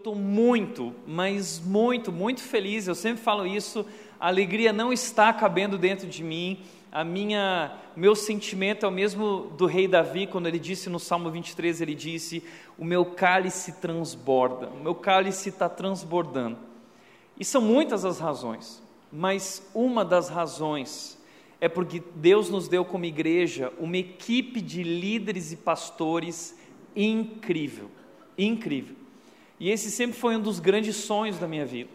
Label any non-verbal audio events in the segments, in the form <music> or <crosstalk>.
estou muito, mas muito, muito feliz. Eu sempre falo isso. A alegria não está cabendo dentro de mim. A minha, meu sentimento é o mesmo do rei Davi, quando ele disse no Salmo 23, ele disse: "O meu cálice transborda, o meu cálice está transbordando". E são muitas as razões, mas uma das razões é porque Deus nos deu como igreja uma equipe de líderes e pastores incrível, incrível. E esse sempre foi um dos grandes sonhos da minha vida.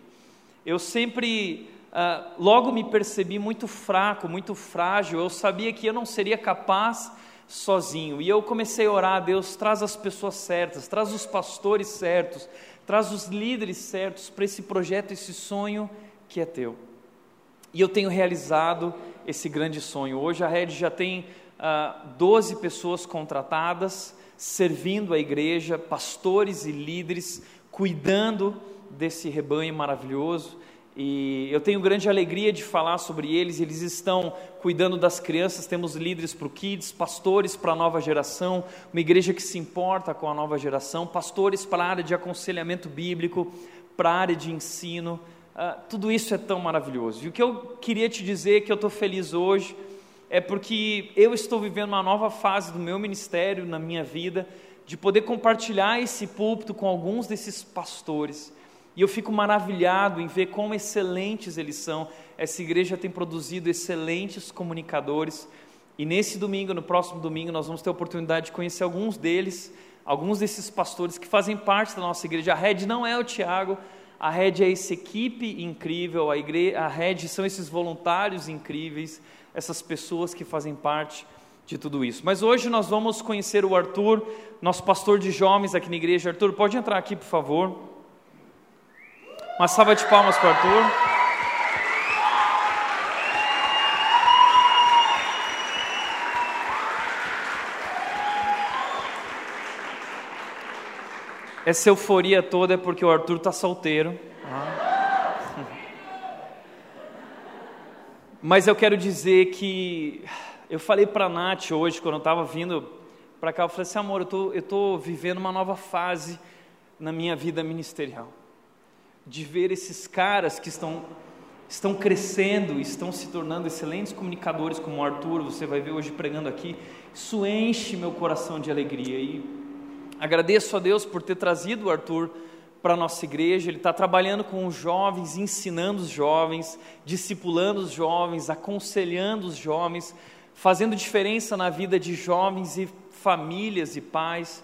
Eu sempre, uh, logo me percebi muito fraco, muito frágil. Eu sabia que eu não seria capaz sozinho. E eu comecei a orar Deus: traz as pessoas certas, traz os pastores certos, traz os líderes certos para esse projeto, esse sonho que é teu. E eu tenho realizado esse grande sonho. Hoje a Red já tem uh, ah, 12 pessoas contratadas, servindo a igreja, pastores e líderes, cuidando desse rebanho maravilhoso. E eu tenho grande alegria de falar sobre eles. Eles estão cuidando das crianças. Temos líderes para o Kids, pastores para a nova geração, uma igreja que se importa com a nova geração, pastores para a área de aconselhamento bíblico, para a área de ensino. Uh, tudo isso é tão maravilhoso. E o que eu queria te dizer que eu estou feliz hoje é porque eu estou vivendo uma nova fase do meu ministério, na minha vida, de poder compartilhar esse púlpito com alguns desses pastores. E eu fico maravilhado em ver quão excelentes eles são. Essa igreja tem produzido excelentes comunicadores. E nesse domingo, no próximo domingo, nós vamos ter a oportunidade de conhecer alguns deles, alguns desses pastores que fazem parte da nossa igreja. A Red não é o Tiago, a Red é essa equipe incrível, a, igreja, a Red são esses voluntários incríveis, essas pessoas que fazem parte de tudo isso. Mas hoje nós vamos conhecer o Arthur, nosso pastor de jovens aqui na igreja. Arthur, pode entrar aqui, por favor. Uma salva de palmas para o Arthur. Essa euforia toda é porque o Arthur está solteiro. Mas eu quero dizer que eu falei para a Nath hoje, quando eu estava vindo para cá, eu falei assim, amor, eu estou vivendo uma nova fase na minha vida ministerial. De ver esses caras que estão, estão crescendo, estão se tornando excelentes comunicadores, como o Arthur, você vai ver hoje pregando aqui. Isso enche meu coração de alegria. E agradeço a Deus por ter trazido o Arthur para a nossa igreja, ele está trabalhando com os jovens, ensinando os jovens, discipulando os jovens, aconselhando os jovens, fazendo diferença na vida de jovens e famílias e pais.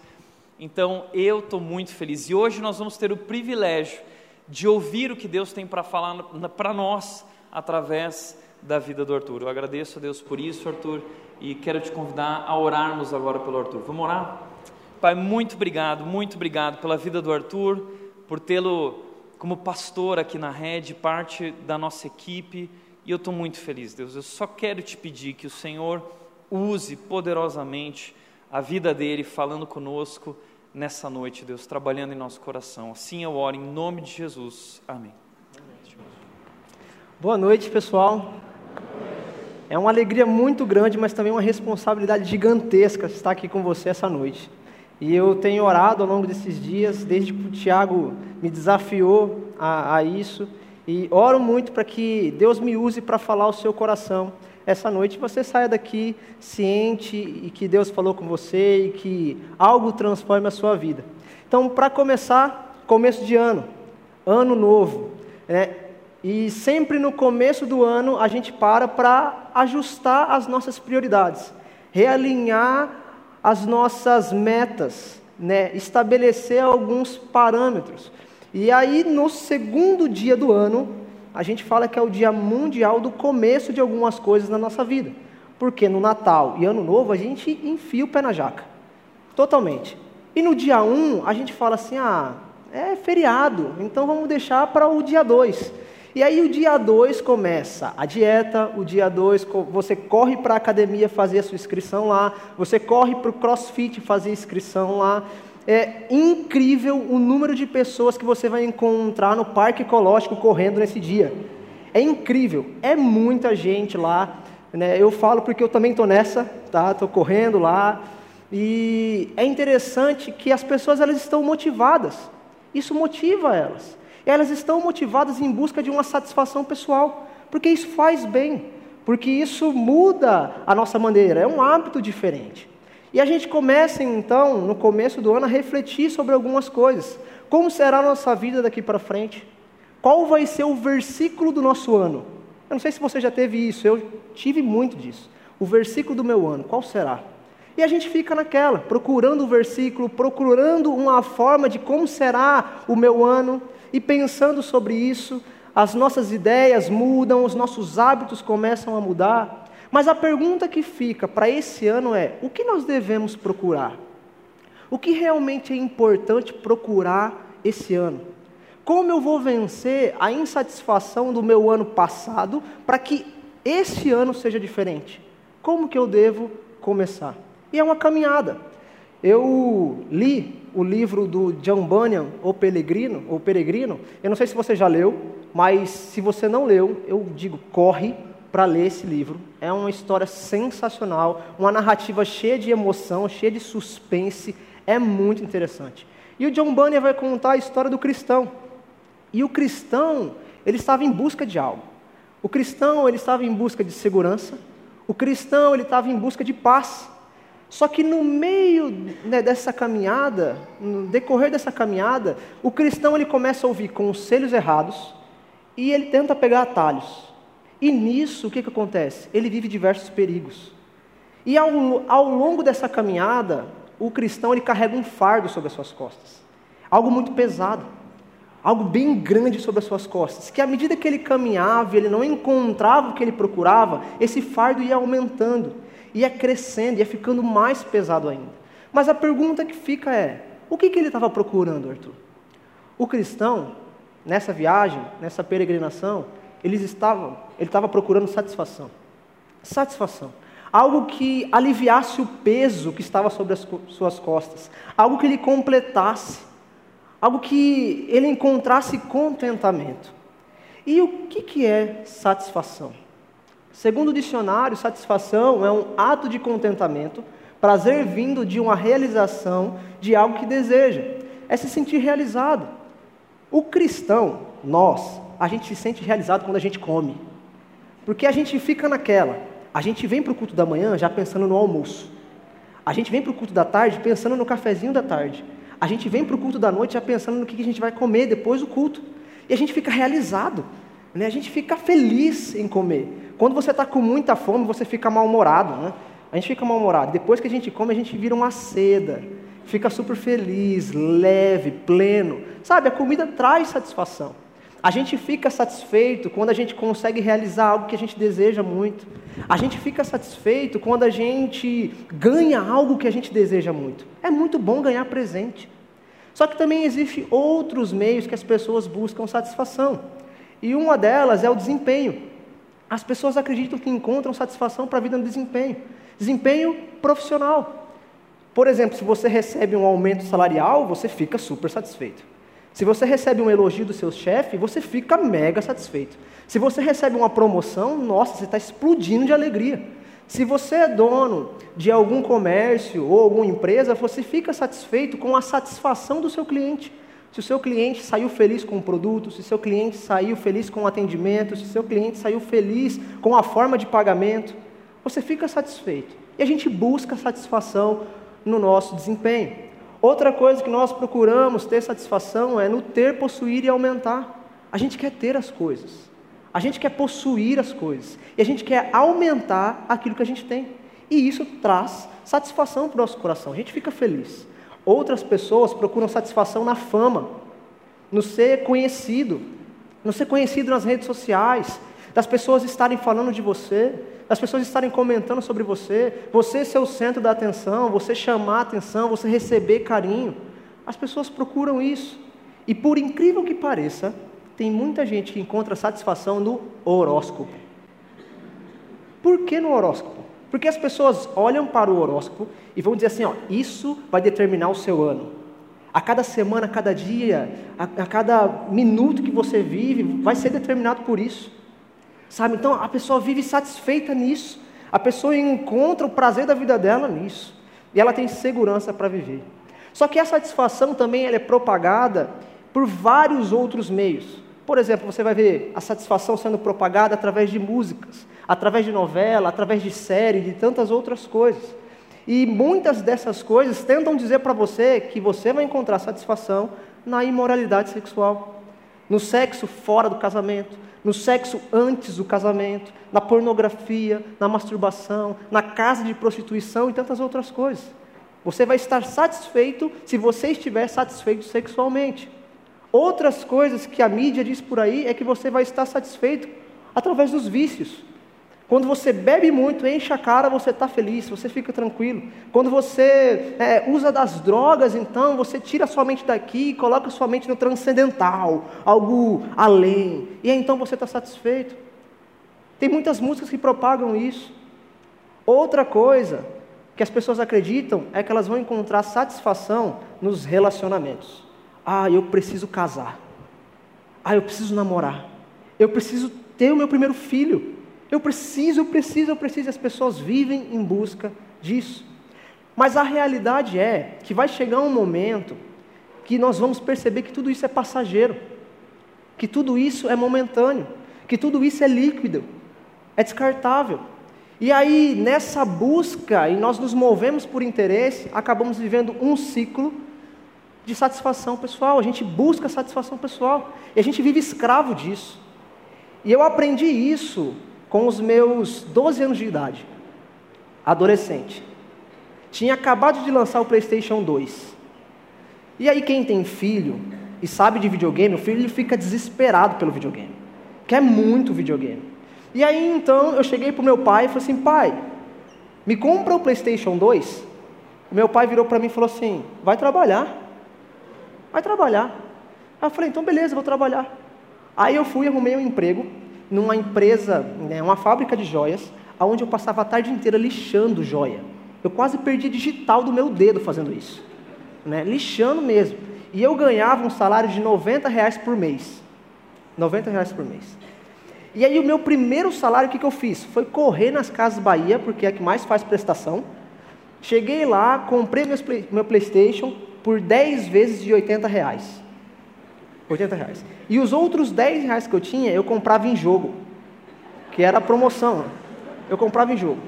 Então eu estou muito feliz e hoje nós vamos ter o privilégio de ouvir o que Deus tem para falar para nós através da vida do Arthur. Eu agradeço a Deus por isso, Arthur, e quero te convidar a orarmos agora pelo Arthur. Vamos orar? Pai, muito obrigado, muito obrigado pela vida do Arthur por tê-lo como pastor aqui na rede, parte da nossa equipe, e eu estou muito feliz, Deus. Eu só quero te pedir que o Senhor use poderosamente a vida dele falando conosco nessa noite, Deus, trabalhando em nosso coração. Assim eu oro em nome de Jesus. Amém. Boa noite, pessoal. É uma alegria muito grande, mas também uma responsabilidade gigantesca estar aqui com você essa noite. E eu tenho orado ao longo desses dias, desde que o Tiago me desafiou a, a isso, e oro muito para que Deus me use para falar o seu coração essa noite. Você saia daqui ciente e que Deus falou com você e que algo transforme a sua vida. Então, para começar, começo de ano, ano novo, né? E sempre no começo do ano a gente para para ajustar as nossas prioridades, realinhar as nossas metas, né? estabelecer alguns parâmetros. E aí, no segundo dia do ano, a gente fala que é o dia mundial do começo de algumas coisas na nossa vida. Porque no Natal e Ano Novo a gente enfia o pé na jaca. Totalmente. E no dia 1 um, a gente fala assim: ah, é feriado, então vamos deixar para o dia 2. E aí o dia 2 começa a dieta, o dia 2 você corre para a academia fazer a sua inscrição lá, você corre para o crossfit fazer inscrição lá. É incrível o número de pessoas que você vai encontrar no parque ecológico correndo nesse dia. É incrível, é muita gente lá. Né? Eu falo porque eu também estou nessa, tá? Estou correndo lá. E é interessante que as pessoas elas estão motivadas. Isso motiva elas. Elas estão motivadas em busca de uma satisfação pessoal, porque isso faz bem, porque isso muda a nossa maneira, é um hábito diferente. E a gente começa então, no começo do ano, a refletir sobre algumas coisas. Como será a nossa vida daqui para frente? Qual vai ser o versículo do nosso ano? Eu não sei se você já teve isso, eu tive muito disso. O versículo do meu ano, qual será? E a gente fica naquela, procurando o versículo, procurando uma forma de como será o meu ano, e pensando sobre isso, as nossas ideias mudam, os nossos hábitos começam a mudar. Mas a pergunta que fica para esse ano é: o que nós devemos procurar? O que realmente é importante procurar esse ano? Como eu vou vencer a insatisfação do meu ano passado para que esse ano seja diferente? Como que eu devo começar? E é uma caminhada. Eu li o livro do John Bunyan, O Peregrino, o Peregrino. Eu não sei se você já leu, mas se você não leu, eu digo, corre para ler esse livro. É uma história sensacional, uma narrativa cheia de emoção, cheia de suspense, é muito interessante. E o John Bunyan vai contar a história do cristão. E o cristão, ele estava em busca de algo. O cristão, ele estava em busca de segurança. O cristão, ele estava em busca de paz. Só que no meio né, dessa caminhada, no decorrer dessa caminhada, o cristão ele começa a ouvir conselhos errados e ele tenta pegar atalhos. E nisso, o que, que acontece? Ele vive diversos perigos. E ao, ao longo dessa caminhada, o cristão ele carrega um fardo sobre as suas costas. Algo muito pesado. Algo bem grande sobre as suas costas. Que à medida que ele caminhava, ele não encontrava o que ele procurava, esse fardo ia aumentando ia crescendo, ia ficando mais pesado ainda. Mas a pergunta que fica é: o que, que ele estava procurando, Arthur? O cristão, nessa viagem, nessa peregrinação, eles estavam, ele estava procurando satisfação. Satisfação. Algo que aliviasse o peso que estava sobre as suas costas. Algo que lhe completasse. Algo que ele encontrasse contentamento. E o que, que é satisfação? Segundo o dicionário, satisfação é um ato de contentamento, prazer vindo de uma realização de algo que deseja, é se sentir realizado. O cristão, nós, a gente se sente realizado quando a gente come, porque a gente fica naquela, a gente vem para o culto da manhã já pensando no almoço, a gente vem para o culto da tarde pensando no cafezinho da tarde, a gente vem para o culto da noite já pensando no que a gente vai comer depois do culto, e a gente fica realizado, né? a gente fica feliz em comer. Quando você está com muita fome, você fica mal-humorado, né? A gente fica mal-humorado. Depois que a gente come, a gente vira uma seda. Fica super feliz, leve, pleno. Sabe, a comida traz satisfação. A gente fica satisfeito quando a gente consegue realizar algo que a gente deseja muito. A gente fica satisfeito quando a gente ganha algo que a gente deseja muito. É muito bom ganhar presente. Só que também existem outros meios que as pessoas buscam satisfação. E uma delas é o desempenho. As pessoas acreditam que encontram satisfação para a vida no desempenho. Desempenho profissional. Por exemplo, se você recebe um aumento salarial, você fica super satisfeito. Se você recebe um elogio do seu chefe, você fica mega satisfeito. Se você recebe uma promoção, nossa, você está explodindo de alegria. Se você é dono de algum comércio ou alguma empresa, você fica satisfeito com a satisfação do seu cliente. Se o seu cliente saiu feliz com o produto, se o seu cliente saiu feliz com o atendimento, se o seu cliente saiu feliz com a forma de pagamento, você fica satisfeito. E a gente busca satisfação no nosso desempenho. Outra coisa que nós procuramos ter satisfação é no ter, possuir e aumentar. A gente quer ter as coisas. A gente quer possuir as coisas. E a gente quer aumentar aquilo que a gente tem. E isso traz satisfação para o nosso coração. A gente fica feliz. Outras pessoas procuram satisfação na fama, no ser conhecido, no ser conhecido nas redes sociais, das pessoas estarem falando de você, das pessoas estarem comentando sobre você, você ser o centro da atenção, você chamar atenção, você receber carinho. As pessoas procuram isso. E por incrível que pareça, tem muita gente que encontra satisfação no horóscopo. Por que no horóscopo? Porque as pessoas olham para o horóscopo e vão dizer assim: ó, isso vai determinar o seu ano. A cada semana, a cada dia, a, a cada minuto que você vive, vai ser determinado por isso. Sabe? Então a pessoa vive satisfeita nisso. A pessoa encontra o prazer da vida dela nisso. E ela tem segurança para viver. Só que a satisfação também ela é propagada por vários outros meios. Por exemplo, você vai ver a satisfação sendo propagada através de músicas, através de novela, através de série, de tantas outras coisas. E muitas dessas coisas tentam dizer para você que você vai encontrar satisfação na imoralidade sexual, no sexo fora do casamento, no sexo antes do casamento, na pornografia, na masturbação, na casa de prostituição e tantas outras coisas. Você vai estar satisfeito se você estiver satisfeito sexualmente. Outras coisas que a mídia diz por aí é que você vai estar satisfeito através dos vícios. Quando você bebe muito, enche a cara, você está feliz, você fica tranquilo. Quando você é, usa das drogas, então, você tira sua mente daqui e coloca sua mente no transcendental, algo além. E aí, então você está satisfeito. Tem muitas músicas que propagam isso. Outra coisa que as pessoas acreditam é que elas vão encontrar satisfação nos relacionamentos. Ah, eu preciso casar. Ah, eu preciso namorar. Eu preciso ter o meu primeiro filho. Eu preciso, eu preciso, eu preciso. As pessoas vivem em busca disso. Mas a realidade é que vai chegar um momento que nós vamos perceber que tudo isso é passageiro, que tudo isso é momentâneo, que tudo isso é líquido, é descartável. E aí, nessa busca, e nós nos movemos por interesse, acabamos vivendo um ciclo de satisfação pessoal. A gente busca satisfação pessoal e a gente vive escravo disso. E eu aprendi isso com os meus 12 anos de idade, adolescente. Tinha acabado de lançar o PlayStation 2. E aí, quem tem filho e sabe de videogame, o filho fica desesperado pelo videogame, quer muito videogame. E aí, então, eu cheguei para o meu pai e falei assim: pai, me compra o PlayStation 2. O meu pai virou para mim e falou assim: vai trabalhar. Vai trabalhar. Aí eu falei: então, beleza, vou trabalhar. Aí eu fui, arrumei um emprego numa empresa, né, uma fábrica de joias, onde eu passava a tarde inteira lixando joia. Eu quase perdi digital do meu dedo fazendo isso, né, lixando mesmo. E eu ganhava um salário de 90 reais por mês. 90 reais por mês. E aí o meu primeiro salário, o que, que eu fiz? Foi correr nas Casas Bahia, porque é a que mais faz prestação. Cheguei lá, comprei meu Playstation por 10 vezes de 80 reais. 80 reais. E os outros 10 reais que eu tinha, eu comprava em jogo, que era a promoção. Eu comprava em jogo.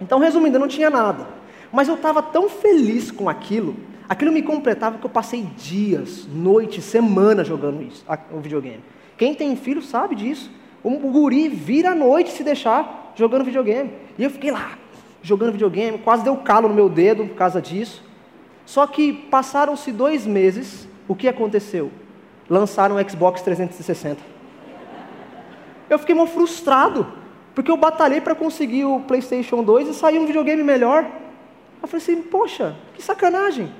Então, resumindo, eu não tinha nada. Mas eu estava tão feliz com aquilo, aquilo me completava que eu passei dias, noites, semanas jogando isso, o videogame. Quem tem filho sabe disso. O guri vira a noite se deixar jogando videogame. E eu fiquei lá, jogando videogame, quase deu calo no meu dedo por causa disso. Só que passaram-se dois meses, o que aconteceu? Lançaram o Xbox 360. Eu fiquei mal frustrado, porque eu batalhei para conseguir o PlayStation 2 e saiu um videogame melhor. Eu falei assim, poxa, que sacanagem.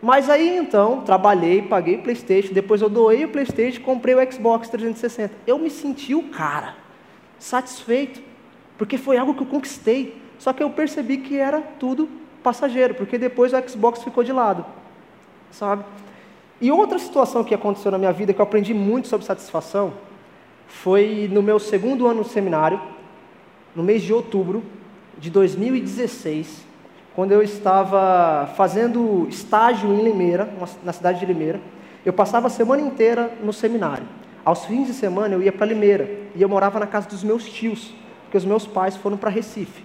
Mas aí então, trabalhei, paguei o PlayStation, depois eu doei o PlayStation, comprei o Xbox 360. Eu me senti o cara, satisfeito, porque foi algo que eu conquistei. Só que eu percebi que era tudo passageiro, porque depois o Xbox ficou de lado, sabe? E outra situação que aconteceu na minha vida que eu aprendi muito sobre satisfação foi no meu segundo ano no seminário, no mês de outubro de 2016, quando eu estava fazendo estágio em Limeira, na cidade de Limeira. Eu passava a semana inteira no seminário. Aos fins de semana eu ia para Limeira e eu morava na casa dos meus tios, porque os meus pais foram para Recife.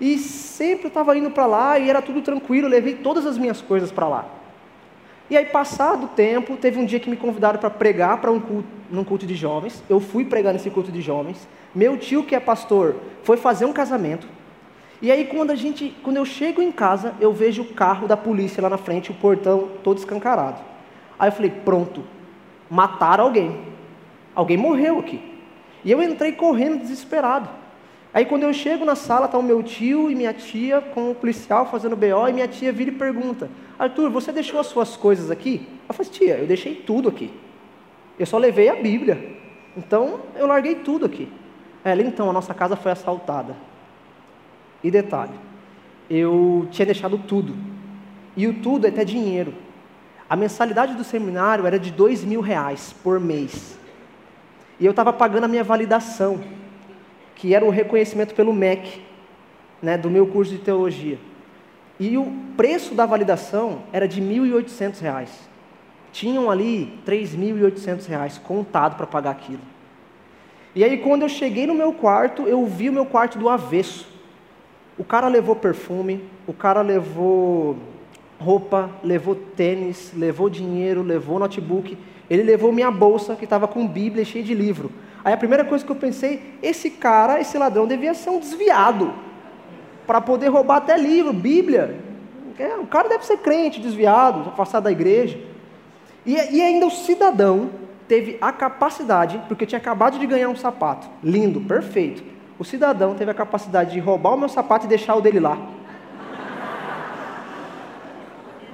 E sempre eu estava indo para lá e era tudo tranquilo, eu levei todas as minhas coisas para lá. E aí, passado o tempo, teve um dia que me convidaram para pregar para um culto, num culto de jovens. Eu fui pregar nesse culto de jovens. Meu tio, que é pastor, foi fazer um casamento. E aí, quando, a gente, quando eu chego em casa, eu vejo o carro da polícia lá na frente, o portão todo escancarado. Aí eu falei: pronto, mataram alguém. Alguém morreu aqui. E eu entrei correndo desesperado. Aí quando eu chego na sala, está o meu tio e minha tia com o policial fazendo BO, e minha tia vira e pergunta: Arthur, você deixou as suas coisas aqui? Eu falei, tia, eu deixei tudo aqui. Eu só levei a Bíblia. Então eu larguei tudo aqui. Ela, então, a nossa casa foi assaltada. E detalhe, eu tinha deixado tudo. E o tudo é até dinheiro. A mensalidade do seminário era de dois mil reais por mês. E eu estava pagando a minha validação, que era o reconhecimento pelo MEC, né, do meu curso de teologia. E o preço da validação era de R$ 1.800. tinham ali 3.800 reais contado para pagar aquilo. E aí quando eu cheguei no meu quarto, eu vi o meu quarto do avesso. O cara levou perfume, o cara levou roupa, levou tênis, levou dinheiro, levou notebook, ele levou minha bolsa que estava com Bíblia cheia de livro. Aí a primeira coisa que eu pensei, esse cara, esse ladrão devia ser um desviado para poder roubar até livro, Bíblia. É, o cara deve ser crente, desviado, afastado da igreja. E, e ainda o cidadão teve a capacidade, porque tinha acabado de ganhar um sapato, lindo, perfeito. O cidadão teve a capacidade de roubar o meu sapato e deixar o dele lá.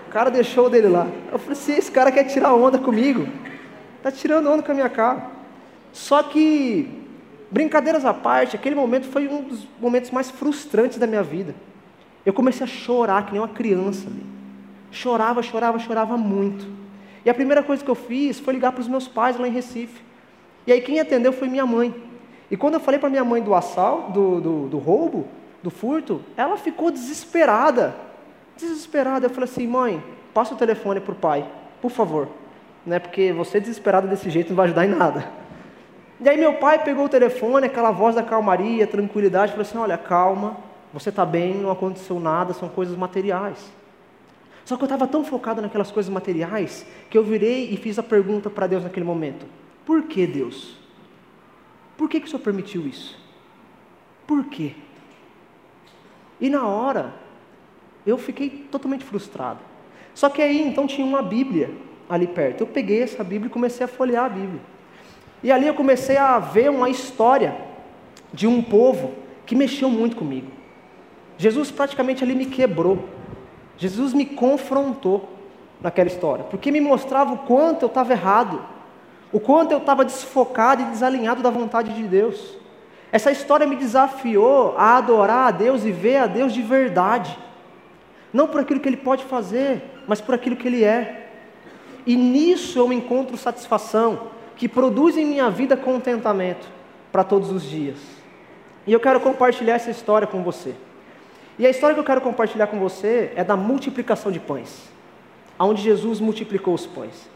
O cara deixou o dele lá. Eu falei assim: esse cara quer tirar onda comigo. Está tirando onda com a minha cara. Só que, brincadeiras à parte, aquele momento foi um dos momentos mais frustrantes da minha vida. Eu comecei a chorar que nem uma criança ali. Chorava, chorava, chorava muito. E a primeira coisa que eu fiz foi ligar para os meus pais lá em Recife. E aí quem atendeu foi minha mãe. E quando eu falei para minha mãe do assalto, do, do, do roubo, do furto, ela ficou desesperada desesperado. Eu falei assim, mãe, passa o telefone para o pai, por favor. Né, porque você desesperado desse jeito não vai ajudar em nada. E aí meu pai pegou o telefone, aquela voz da calmaria, tranquilidade, falou assim, olha, calma, você está bem, não aconteceu nada, são coisas materiais. Só que eu estava tão focado naquelas coisas materiais que eu virei e fiz a pergunta para Deus naquele momento: Por que Deus? Por que, que o Senhor permitiu isso? Por quê? E na hora, eu fiquei totalmente frustrado. Só que aí então tinha uma Bíblia ali perto. Eu peguei essa Bíblia e comecei a folhear a Bíblia. E ali eu comecei a ver uma história de um povo que mexeu muito comigo. Jesus praticamente ali me quebrou. Jesus me confrontou naquela história, porque me mostrava o quanto eu estava errado, o quanto eu estava desfocado e desalinhado da vontade de Deus. Essa história me desafiou a adorar a Deus e ver a Deus de verdade. Não por aquilo que ele pode fazer, mas por aquilo que ele é. E nisso eu encontro satisfação, que produz em minha vida contentamento para todos os dias. E eu quero compartilhar essa história com você. E a história que eu quero compartilhar com você é da multiplicação de pães, onde Jesus multiplicou os pães.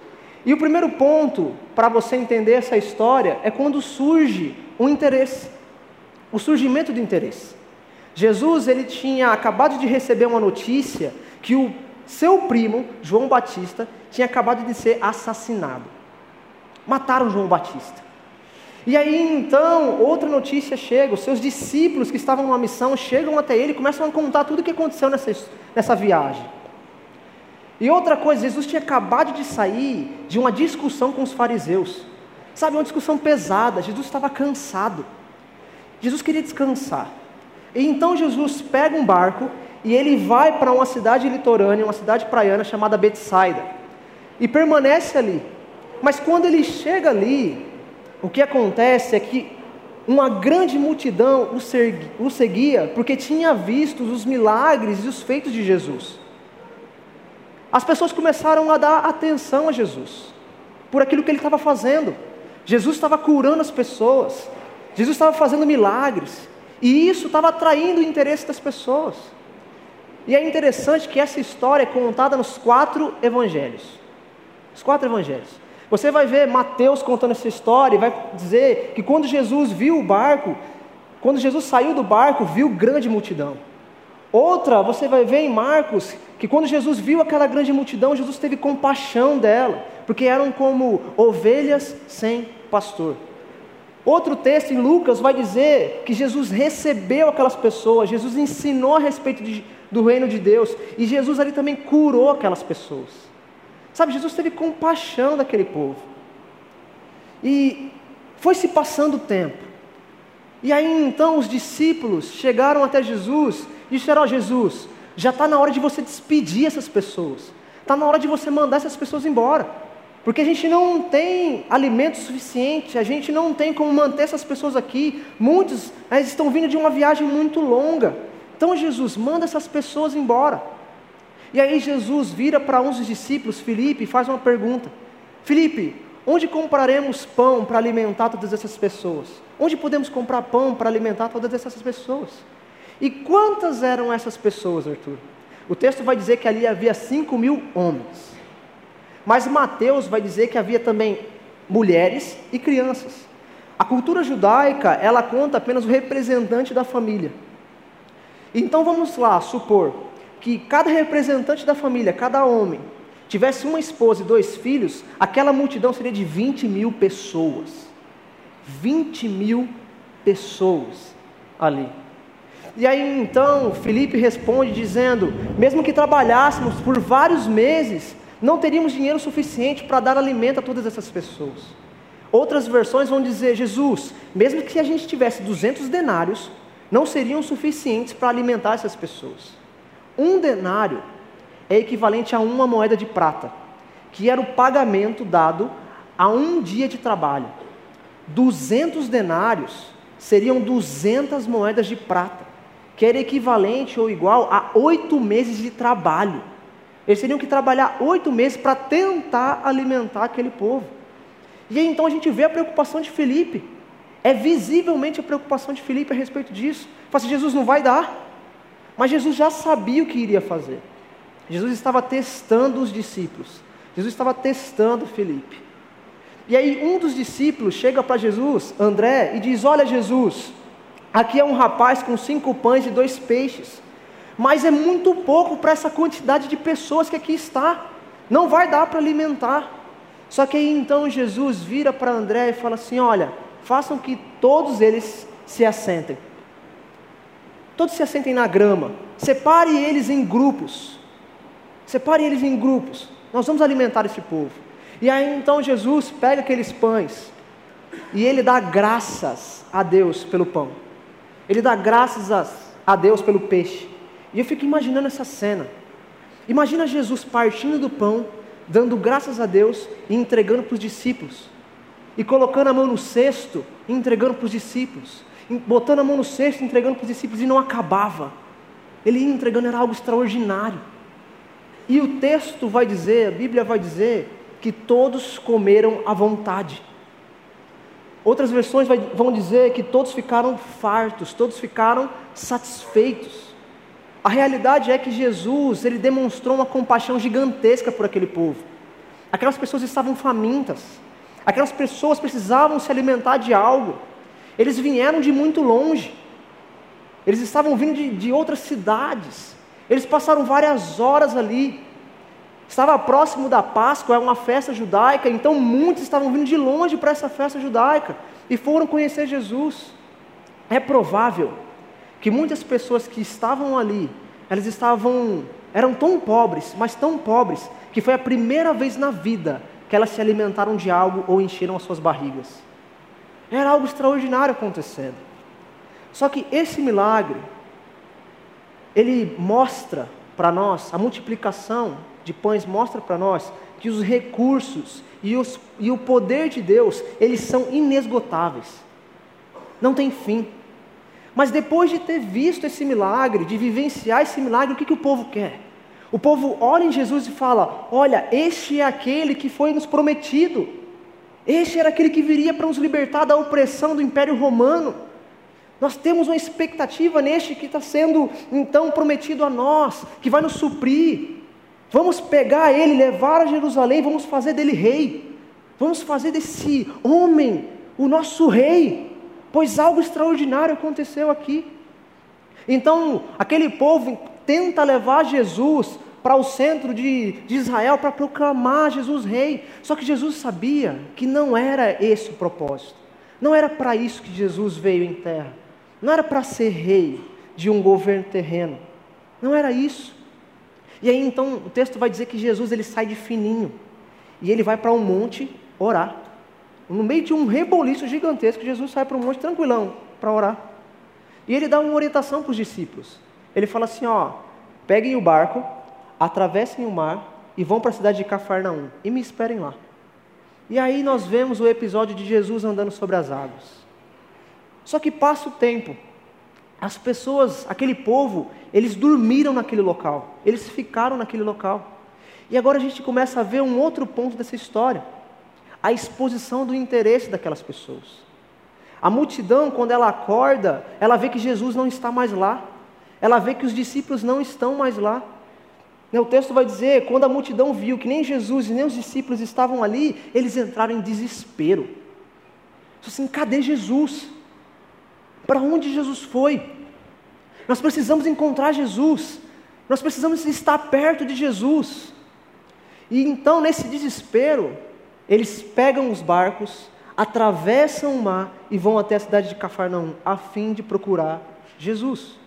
E o primeiro ponto para você entender essa história é quando surge o interesse, o surgimento do interesse. Jesus ele tinha acabado de receber uma notícia que o seu primo, João Batista, tinha acabado de ser assassinado. Mataram João Batista. E aí então, outra notícia chega, os seus discípulos que estavam numa missão chegam até ele e começam a contar tudo o que aconteceu nessa, nessa viagem. E outra coisa, Jesus tinha acabado de sair de uma discussão com os fariseus. Sabe, uma discussão pesada, Jesus estava cansado. Jesus queria descansar. E então Jesus pega um barco e ele vai para uma cidade litorânea, uma cidade praiana chamada Betsaida. E permanece ali. Mas quando ele chega ali, o que acontece é que uma grande multidão o seguia porque tinha visto os milagres e os feitos de Jesus. As pessoas começaram a dar atenção a Jesus por aquilo que ele estava fazendo. Jesus estava curando as pessoas, Jesus estava fazendo milagres, e isso estava atraindo o interesse das pessoas. E é interessante que essa história é contada nos quatro evangelhos. Os quatro evangelhos. Você vai ver Mateus contando essa história e vai dizer que quando Jesus viu o barco, quando Jesus saiu do barco, viu grande multidão. Outra, você vai ver em Marcos, que quando Jesus viu aquela grande multidão, Jesus teve compaixão dela, porque eram como ovelhas sem pastor. Outro texto em Lucas vai dizer que Jesus recebeu aquelas pessoas, Jesus ensinou a respeito de, do reino de Deus, e Jesus ali também curou aquelas pessoas. Sabe, Jesus teve compaixão daquele povo. E foi se passando o tempo. E aí então os discípulos chegaram até Jesus e disseram: oh, Jesus, já está na hora de você despedir essas pessoas, está na hora de você mandar essas pessoas embora. Porque a gente não tem alimento suficiente, a gente não tem como manter essas pessoas aqui. Muitos estão vindo de uma viagem muito longa. Então Jesus manda essas pessoas embora. E aí Jesus vira para um dos discípulos, Felipe, e faz uma pergunta: Felipe, onde compraremos pão para alimentar todas essas pessoas? Onde podemos comprar pão para alimentar todas essas pessoas? E quantas eram essas pessoas, Arthur? O texto vai dizer que ali havia cinco mil homens. Mas Mateus vai dizer que havia também mulheres e crianças. A cultura judaica, ela conta apenas o representante da família. Então vamos lá supor que cada representante da família, cada homem, tivesse uma esposa e dois filhos, aquela multidão seria de 20 mil pessoas. 20 mil pessoas ali. E aí então Felipe responde dizendo: mesmo que trabalhássemos por vários meses, não teríamos dinheiro suficiente para dar alimento a todas essas pessoas. Outras versões vão dizer: Jesus, mesmo que a gente tivesse 200 denários, não seriam suficientes para alimentar essas pessoas. Um denário é equivalente a uma moeda de prata, que era o pagamento dado a um dia de trabalho. 200 denários seriam 200 moedas de prata, que era equivalente ou igual a oito meses de trabalho. Eles teriam que trabalhar oito meses para tentar alimentar aquele povo. E aí então a gente vê a preocupação de Felipe. É visivelmente a preocupação de Felipe a respeito disso. Fala assim, Jesus não vai dar. Mas Jesus já sabia o que iria fazer. Jesus estava testando os discípulos. Jesus estava testando Felipe. E aí um dos discípulos chega para Jesus, André, e diz: Olha, Jesus, aqui é um rapaz com cinco pães e dois peixes, mas é muito pouco para essa quantidade de pessoas que aqui está. Não vai dar para alimentar. Só que aí então Jesus vira para André e fala assim: Olha, façam que todos eles se assentem. Todos se assentem na grama. Separe eles em grupos. Separe eles em grupos. Nós vamos alimentar esse povo. E aí então Jesus pega aqueles pães e ele dá graças a Deus pelo pão. Ele dá graças a Deus pelo peixe. E eu fico imaginando essa cena. Imagina Jesus partindo do pão, dando graças a Deus e entregando para os discípulos. E colocando a mão no cesto e entregando para os discípulos. Botando a mão no cesto entregando para os discípulos e não acabava. Ele ia entregando, era algo extraordinário. E o texto vai dizer, a Bíblia vai dizer, que todos comeram à vontade. Outras versões vai, vão dizer que todos ficaram fartos, todos ficaram satisfeitos. A realidade é que Jesus, ele demonstrou uma compaixão gigantesca por aquele povo. Aquelas pessoas estavam famintas. Aquelas pessoas precisavam se alimentar de algo. Eles vieram de muito longe. Eles estavam vindo de, de outras cidades. Eles passaram várias horas ali. Estava próximo da Páscoa, é uma festa judaica, então muitos estavam vindo de longe para essa festa judaica e foram conhecer Jesus. É provável que muitas pessoas que estavam ali, elas estavam, eram tão pobres, mas tão pobres, que foi a primeira vez na vida que elas se alimentaram de algo ou encheram as suas barrigas. Era algo extraordinário acontecendo. Só que esse milagre, ele mostra para nós, a multiplicação de pães mostra para nós que os recursos e, os, e o poder de Deus, eles são inesgotáveis. Não tem fim. Mas depois de ter visto esse milagre, de vivenciar esse milagre, o que, que o povo quer? O povo olha em Jesus e fala: Olha, este é aquele que foi nos prometido. Este era aquele que viria para nos libertar da opressão do Império Romano. Nós temos uma expectativa neste que está sendo então prometido a nós, que vai nos suprir. Vamos pegar ele, levar a Jerusalém, vamos fazer dele rei. Vamos fazer desse homem o nosso rei, pois algo extraordinário aconteceu aqui. Então, aquele povo tenta levar Jesus para o centro de, de Israel para proclamar Jesus rei. Só que Jesus sabia que não era esse o propósito. Não era para isso que Jesus veio em terra. Não era para ser rei de um governo terreno. Não era isso. E aí então o texto vai dizer que Jesus ele sai de fininho e ele vai para um monte orar. No meio de um reboliço gigantesco, Jesus sai para um monte tranquilão para orar. E ele dá uma orientação para os discípulos. Ele fala assim: ó, peguem o barco, atravessem o mar e vão para a cidade de Cafarnaum e me esperem lá. E aí nós vemos o episódio de Jesus andando sobre as águas. Só que passa o tempo, as pessoas, aquele povo, eles dormiram naquele local, eles ficaram naquele local. E agora a gente começa a ver um outro ponto dessa história: a exposição do interesse daquelas pessoas. A multidão, quando ela acorda, ela vê que Jesus não está mais lá, ela vê que os discípulos não estão mais lá. Né, o texto vai dizer: quando a multidão viu que nem Jesus e nem os discípulos estavam ali, eles entraram em desespero. Assim, cadê Jesus? Para onde Jesus foi? Nós precisamos encontrar Jesus. Nós precisamos estar perto de Jesus. E então, nesse desespero, eles pegam os barcos, atravessam o mar e vão até a cidade de Cafarnaum, a fim de procurar Jesus.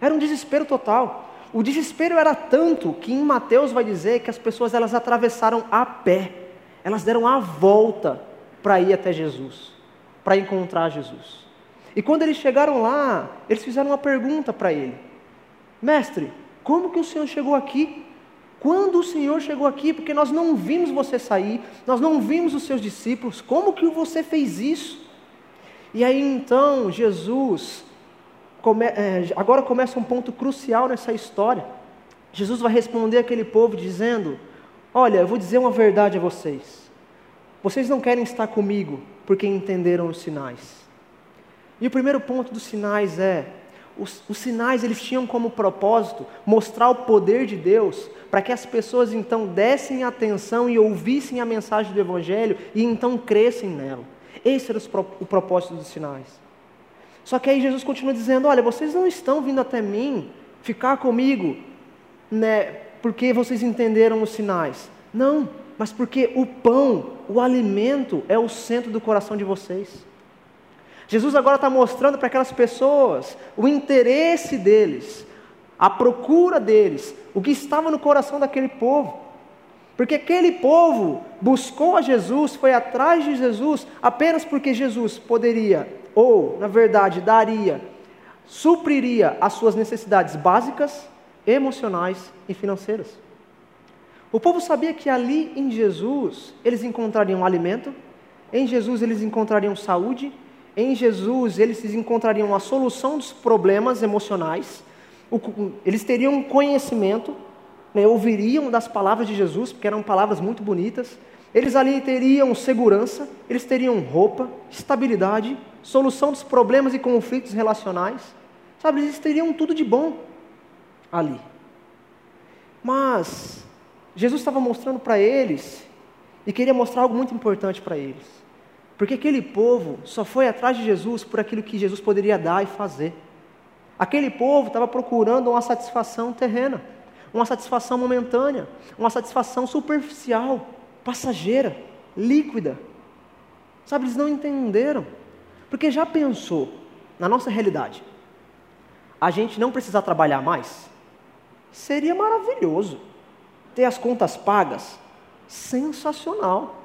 Era um desespero total. O desespero era tanto que em Mateus vai dizer que as pessoas elas atravessaram a pé. Elas deram a volta para ir até Jesus, para encontrar Jesus. E quando eles chegaram lá, eles fizeram uma pergunta para ele: Mestre, como que o Senhor chegou aqui? Quando o Senhor chegou aqui? Porque nós não vimos você sair, nós não vimos os seus discípulos, como que você fez isso? E aí então Jesus, come, é, agora começa um ponto crucial nessa história. Jesus vai responder aquele povo dizendo: Olha, eu vou dizer uma verdade a vocês. Vocês não querem estar comigo porque entenderam os sinais. E o primeiro ponto dos sinais é: os, os, sinais eles tinham como propósito mostrar o poder de Deus para que as pessoas então dessem atenção e ouvissem a mensagem do Evangelho e então crescem nela. Esse era o propósito dos sinais. Só que aí Jesus continua dizendo: Olha, vocês não estão vindo até mim ficar comigo, né, porque vocês entenderam os sinais. Não, mas porque o pão, o alimento, é o centro do coração de vocês. Jesus agora está mostrando para aquelas pessoas o interesse deles, a procura deles, o que estava no coração daquele povo. Porque aquele povo buscou a Jesus, foi atrás de Jesus, apenas porque Jesus poderia, ou, na verdade, daria, supriria as suas necessidades básicas, emocionais e financeiras. O povo sabia que ali em Jesus eles encontrariam alimento, em Jesus eles encontrariam saúde, em Jesus eles encontrariam a solução dos problemas emocionais, eles teriam conhecimento, né, ouviriam das palavras de Jesus, porque eram palavras muito bonitas, eles ali teriam segurança, eles teriam roupa, estabilidade, solução dos problemas e conflitos relacionais, sabe, eles teriam tudo de bom ali. Mas Jesus estava mostrando para eles, e queria mostrar algo muito importante para eles. Porque aquele povo só foi atrás de Jesus por aquilo que Jesus poderia dar e fazer. Aquele povo estava procurando uma satisfação terrena, uma satisfação momentânea, uma satisfação superficial, passageira, líquida. Sabe, eles não entenderam. Porque já pensou, na nossa realidade, a gente não precisar trabalhar mais? Seria maravilhoso. Ter as contas pagas? Sensacional.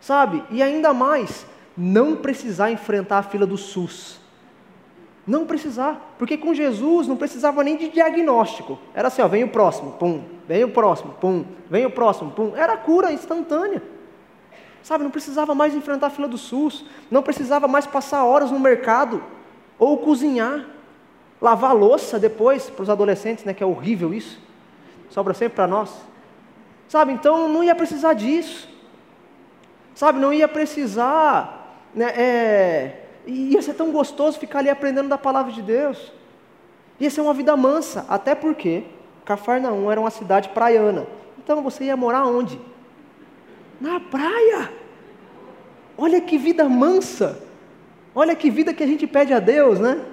Sabe? E ainda mais, não precisar enfrentar a fila do SUS. Não precisar, porque com Jesus não precisava nem de diagnóstico. Era assim, ó, vem o próximo, pum, vem o próximo, pum, vem o próximo, pum. Era cura instantânea. Sabe, não precisava mais enfrentar a fila do SUS, não precisava mais passar horas no mercado ou cozinhar, lavar louça depois para os adolescentes, né, que é horrível isso. Sobra sempre para nós. Sabe, então não ia precisar disso. Sabe, não ia precisar, né, é, ia ser tão gostoso ficar ali aprendendo da palavra de Deus. Ia ser uma vida mansa, até porque Cafarnaum era uma cidade praiana. Então você ia morar onde? Na praia. Olha que vida mansa. Olha que vida que a gente pede a Deus, né?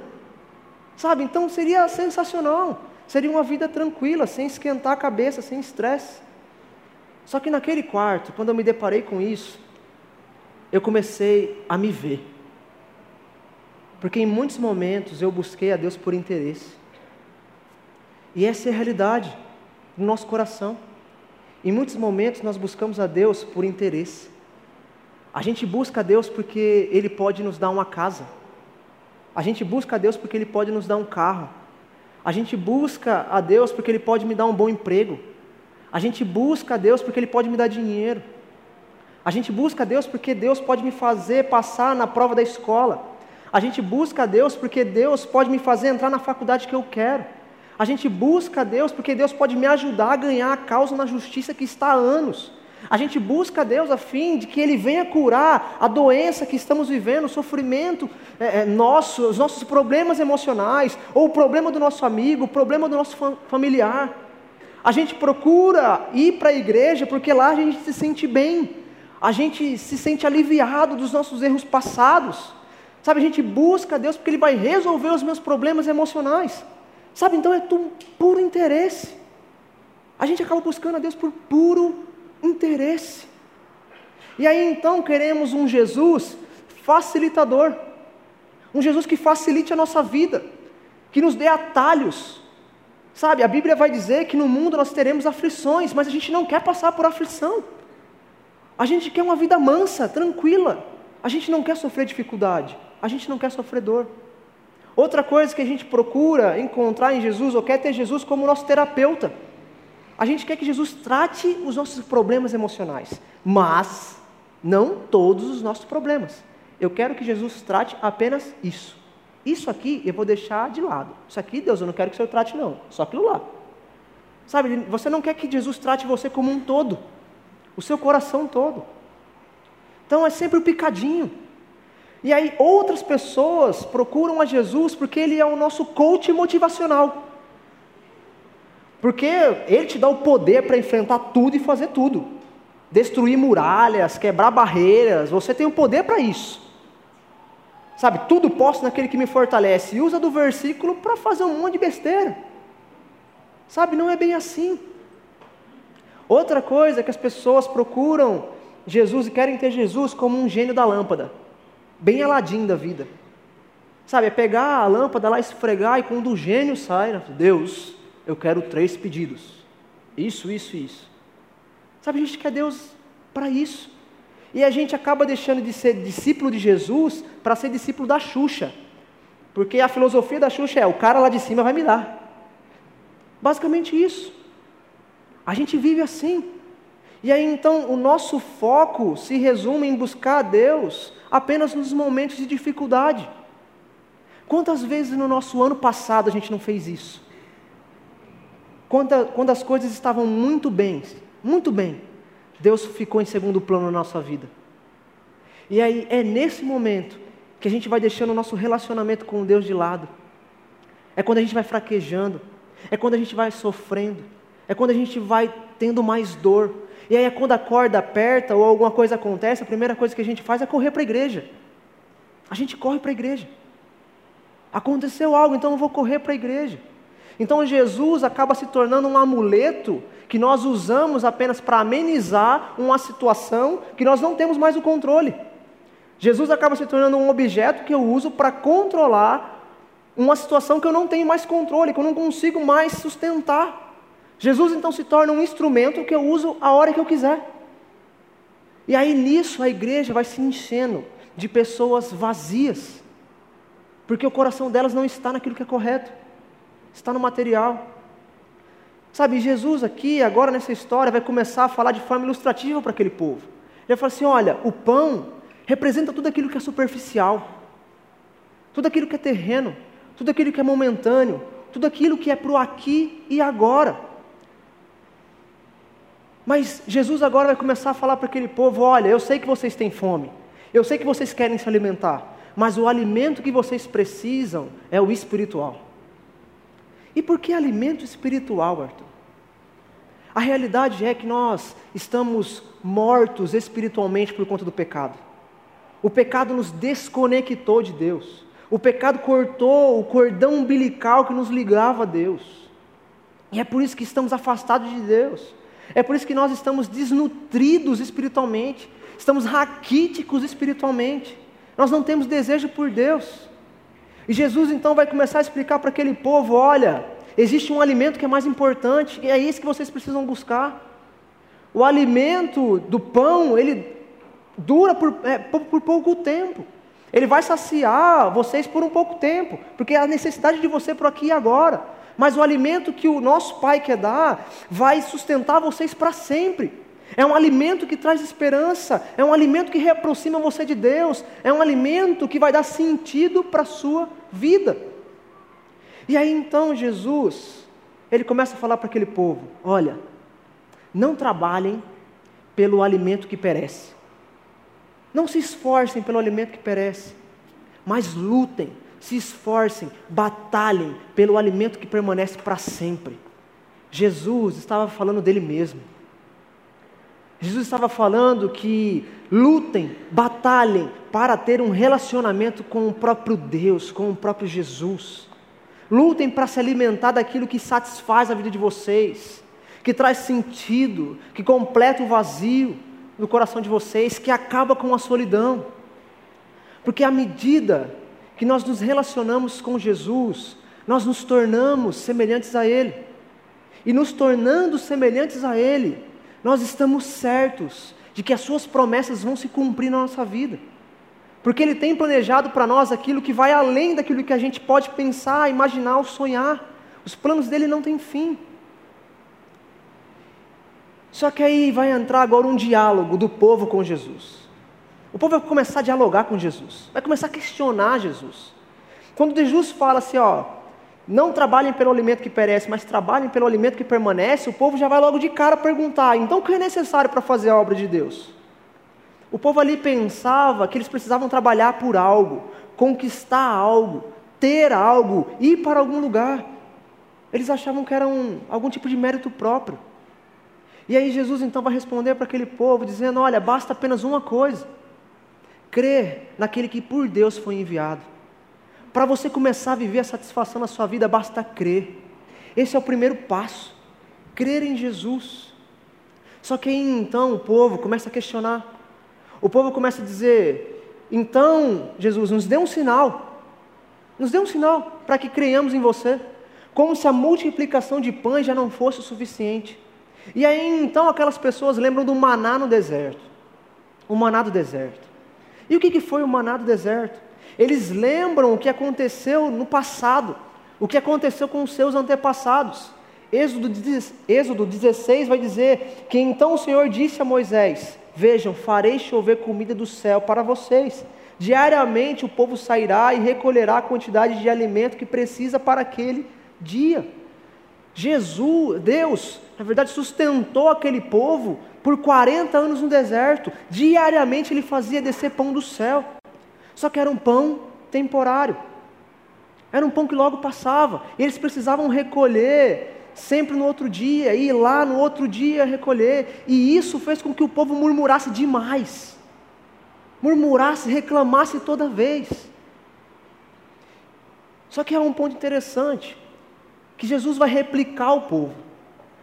Sabe, então seria sensacional. Seria uma vida tranquila, sem esquentar a cabeça, sem estresse. Só que naquele quarto, quando eu me deparei com isso, eu comecei a me ver. Porque em muitos momentos eu busquei a Deus por interesse. E essa é a realidade do nosso coração. Em muitos momentos nós buscamos a Deus por interesse. A gente busca a Deus porque Ele pode nos dar uma casa. A gente busca a Deus porque Ele pode nos dar um carro. A gente busca a Deus porque Ele pode me dar um bom emprego. A gente busca a Deus porque Ele pode me dar dinheiro. A gente busca a Deus porque Deus pode me fazer passar na prova da escola. A gente busca a Deus porque Deus pode me fazer entrar na faculdade que eu quero. A gente busca Deus porque Deus pode me ajudar a ganhar a causa na justiça que está há anos. A gente busca Deus a fim de que Ele venha curar a doença que estamos vivendo, o sofrimento é, é nosso, os nossos problemas emocionais, ou o problema do nosso amigo, o problema do nosso familiar. A gente procura ir para a igreja porque lá a gente se sente bem, a gente se sente aliviado dos nossos erros passados. Sabe, a gente busca Deus porque Ele vai resolver os meus problemas emocionais. Sabe, então é tudo puro interesse. A gente acaba buscando a Deus por puro interesse. E aí então queremos um Jesus facilitador, um Jesus que facilite a nossa vida, que nos dê atalhos. Sabe, a Bíblia vai dizer que no mundo nós teremos aflições, mas a gente não quer passar por aflição. A gente quer uma vida mansa, tranquila. A gente não quer sofrer dificuldade. A gente não quer sofrer dor. Outra coisa que a gente procura encontrar em Jesus, ou quer ter Jesus como nosso terapeuta. A gente quer que Jesus trate os nossos problemas emocionais, mas não todos os nossos problemas. Eu quero que Jesus trate apenas isso. Isso aqui eu vou deixar de lado. Isso aqui, Deus, eu não quero que o Senhor trate, não. Só aquilo lá. Sabe, você não quer que Jesus trate você como um todo, o seu coração todo. Então é sempre o picadinho. E aí outras pessoas procuram a Jesus porque ele é o nosso coach motivacional. Porque ele te dá o poder para enfrentar tudo e fazer tudo. Destruir muralhas, quebrar barreiras, você tem o poder para isso. Sabe, tudo posso naquele que me fortalece. E usa do versículo para fazer um monte de besteira. Sabe, não é bem assim. Outra coisa é que as pessoas procuram Jesus e querem ter Jesus como um gênio da lâmpada, bem aladinho da vida. Sabe, é pegar a lâmpada lá, esfregar e quando o gênio sai, né, Deus, eu quero três pedidos. Isso, isso isso. Sabe, a gente quer Deus para isso. E a gente acaba deixando de ser discípulo de Jesus para ser discípulo da Xuxa. Porque a filosofia da Xuxa é: o cara lá de cima vai me dar. Basicamente isso. A gente vive assim. E aí então o nosso foco se resume em buscar a Deus apenas nos momentos de dificuldade. Quantas vezes no nosso ano passado a gente não fez isso? Quando, quando as coisas estavam muito bem, muito bem, Deus ficou em segundo plano na nossa vida. E aí é nesse momento que a gente vai deixando o nosso relacionamento com Deus de lado. É quando a gente vai fraquejando, é quando a gente vai sofrendo, é quando a gente vai tendo mais dor. E aí quando a corda aperta ou alguma coisa acontece, a primeira coisa que a gente faz é correr para a igreja. A gente corre para a igreja. Aconteceu algo, então eu vou correr para a igreja. Então Jesus acaba se tornando um amuleto que nós usamos apenas para amenizar uma situação que nós não temos mais o controle. Jesus acaba se tornando um objeto que eu uso para controlar uma situação que eu não tenho mais controle, que eu não consigo mais sustentar. Jesus então se torna um instrumento que eu uso a hora que eu quiser. E aí nisso a igreja vai se enchendo de pessoas vazias, porque o coração delas não está naquilo que é correto, está no material. Sabe, Jesus aqui, agora nessa história, vai começar a falar de forma ilustrativa para aquele povo. Ele vai falar assim: olha, o pão representa tudo aquilo que é superficial, tudo aquilo que é terreno, tudo aquilo que é momentâneo, tudo aquilo que é para o aqui e agora. Mas Jesus agora vai começar a falar para aquele povo: olha, eu sei que vocês têm fome, eu sei que vocês querem se alimentar, mas o alimento que vocês precisam é o espiritual. E por que alimento espiritual, Arthur? A realidade é que nós estamos mortos espiritualmente por conta do pecado. O pecado nos desconectou de Deus. O pecado cortou o cordão umbilical que nos ligava a Deus. E é por isso que estamos afastados de Deus. É por isso que nós estamos desnutridos espiritualmente. Estamos raquíticos espiritualmente. Nós não temos desejo por Deus. E Jesus então vai começar a explicar para aquele povo: olha, existe um alimento que é mais importante, e é esse que vocês precisam buscar. O alimento do pão, ele dura por, é, por, por pouco tempo. Ele vai saciar vocês por um pouco tempo, porque é a necessidade de você por aqui e agora. Mas o alimento que o nosso Pai quer dar vai sustentar vocês para sempre. É um alimento que traz esperança, é um alimento que reaproxima você de Deus, é um alimento que vai dar sentido para a sua vida. E aí então Jesus, ele começa a falar para aquele povo: olha, não trabalhem pelo alimento que perece, não se esforcem pelo alimento que perece, mas lutem, se esforcem, batalhem pelo alimento que permanece para sempre. Jesus estava falando dele mesmo. Jesus estava falando que lutem, batalhem para ter um relacionamento com o próprio Deus, com o próprio Jesus. Lutem para se alimentar daquilo que satisfaz a vida de vocês, que traz sentido, que completa o vazio no coração de vocês, que acaba com a solidão. Porque à medida que nós nos relacionamos com Jesus, nós nos tornamos semelhantes a Ele. E nos tornando semelhantes a Ele, nós estamos certos de que as Suas promessas vão se cumprir na nossa vida. Porque Ele tem planejado para nós aquilo que vai além daquilo que a gente pode pensar, imaginar ou sonhar. Os planos dele não têm fim. Só que aí vai entrar agora um diálogo do povo com Jesus. O povo vai começar a dialogar com Jesus, vai começar a questionar Jesus. Quando Jesus fala assim, ó, não trabalhem pelo alimento que perece, mas trabalhem pelo alimento que permanece, o povo já vai logo de cara perguntar: então o que é necessário para fazer a obra de Deus? O povo ali pensava que eles precisavam trabalhar por algo, conquistar algo, ter algo, ir para algum lugar. Eles achavam que era um, algum tipo de mérito próprio. E aí Jesus então vai responder para aquele povo, dizendo: Olha, basta apenas uma coisa: crer naquele que por Deus foi enviado. Para você começar a viver a satisfação na sua vida, basta crer. Esse é o primeiro passo. Crer em Jesus. Só que aí então o povo começa a questionar. O povo começa a dizer: então, Jesus, nos dê um sinal. Nos dê um sinal para que creiamos em você. Como se a multiplicação de pães já não fosse o suficiente. E aí então aquelas pessoas lembram do maná no deserto. O maná do deserto. E o que foi o maná do deserto? Eles lembram o que aconteceu no passado, o que aconteceu com os seus antepassados. Êxodo, Êxodo 16 vai dizer que então o Senhor disse a Moisés: Vejam, farei chover comida do céu para vocês. Diariamente o povo sairá e recolherá a quantidade de alimento que precisa para aquele dia. Jesus, Deus, na verdade, sustentou aquele povo por 40 anos no deserto. Diariamente ele fazia descer pão do céu. Só que era um pão temporário. Era um pão que logo passava. E eles precisavam recolher sempre no outro dia, ir lá no outro dia recolher. E isso fez com que o povo murmurasse demais. Murmurasse, reclamasse toda vez. Só que há um ponto interessante, que Jesus vai replicar o povo.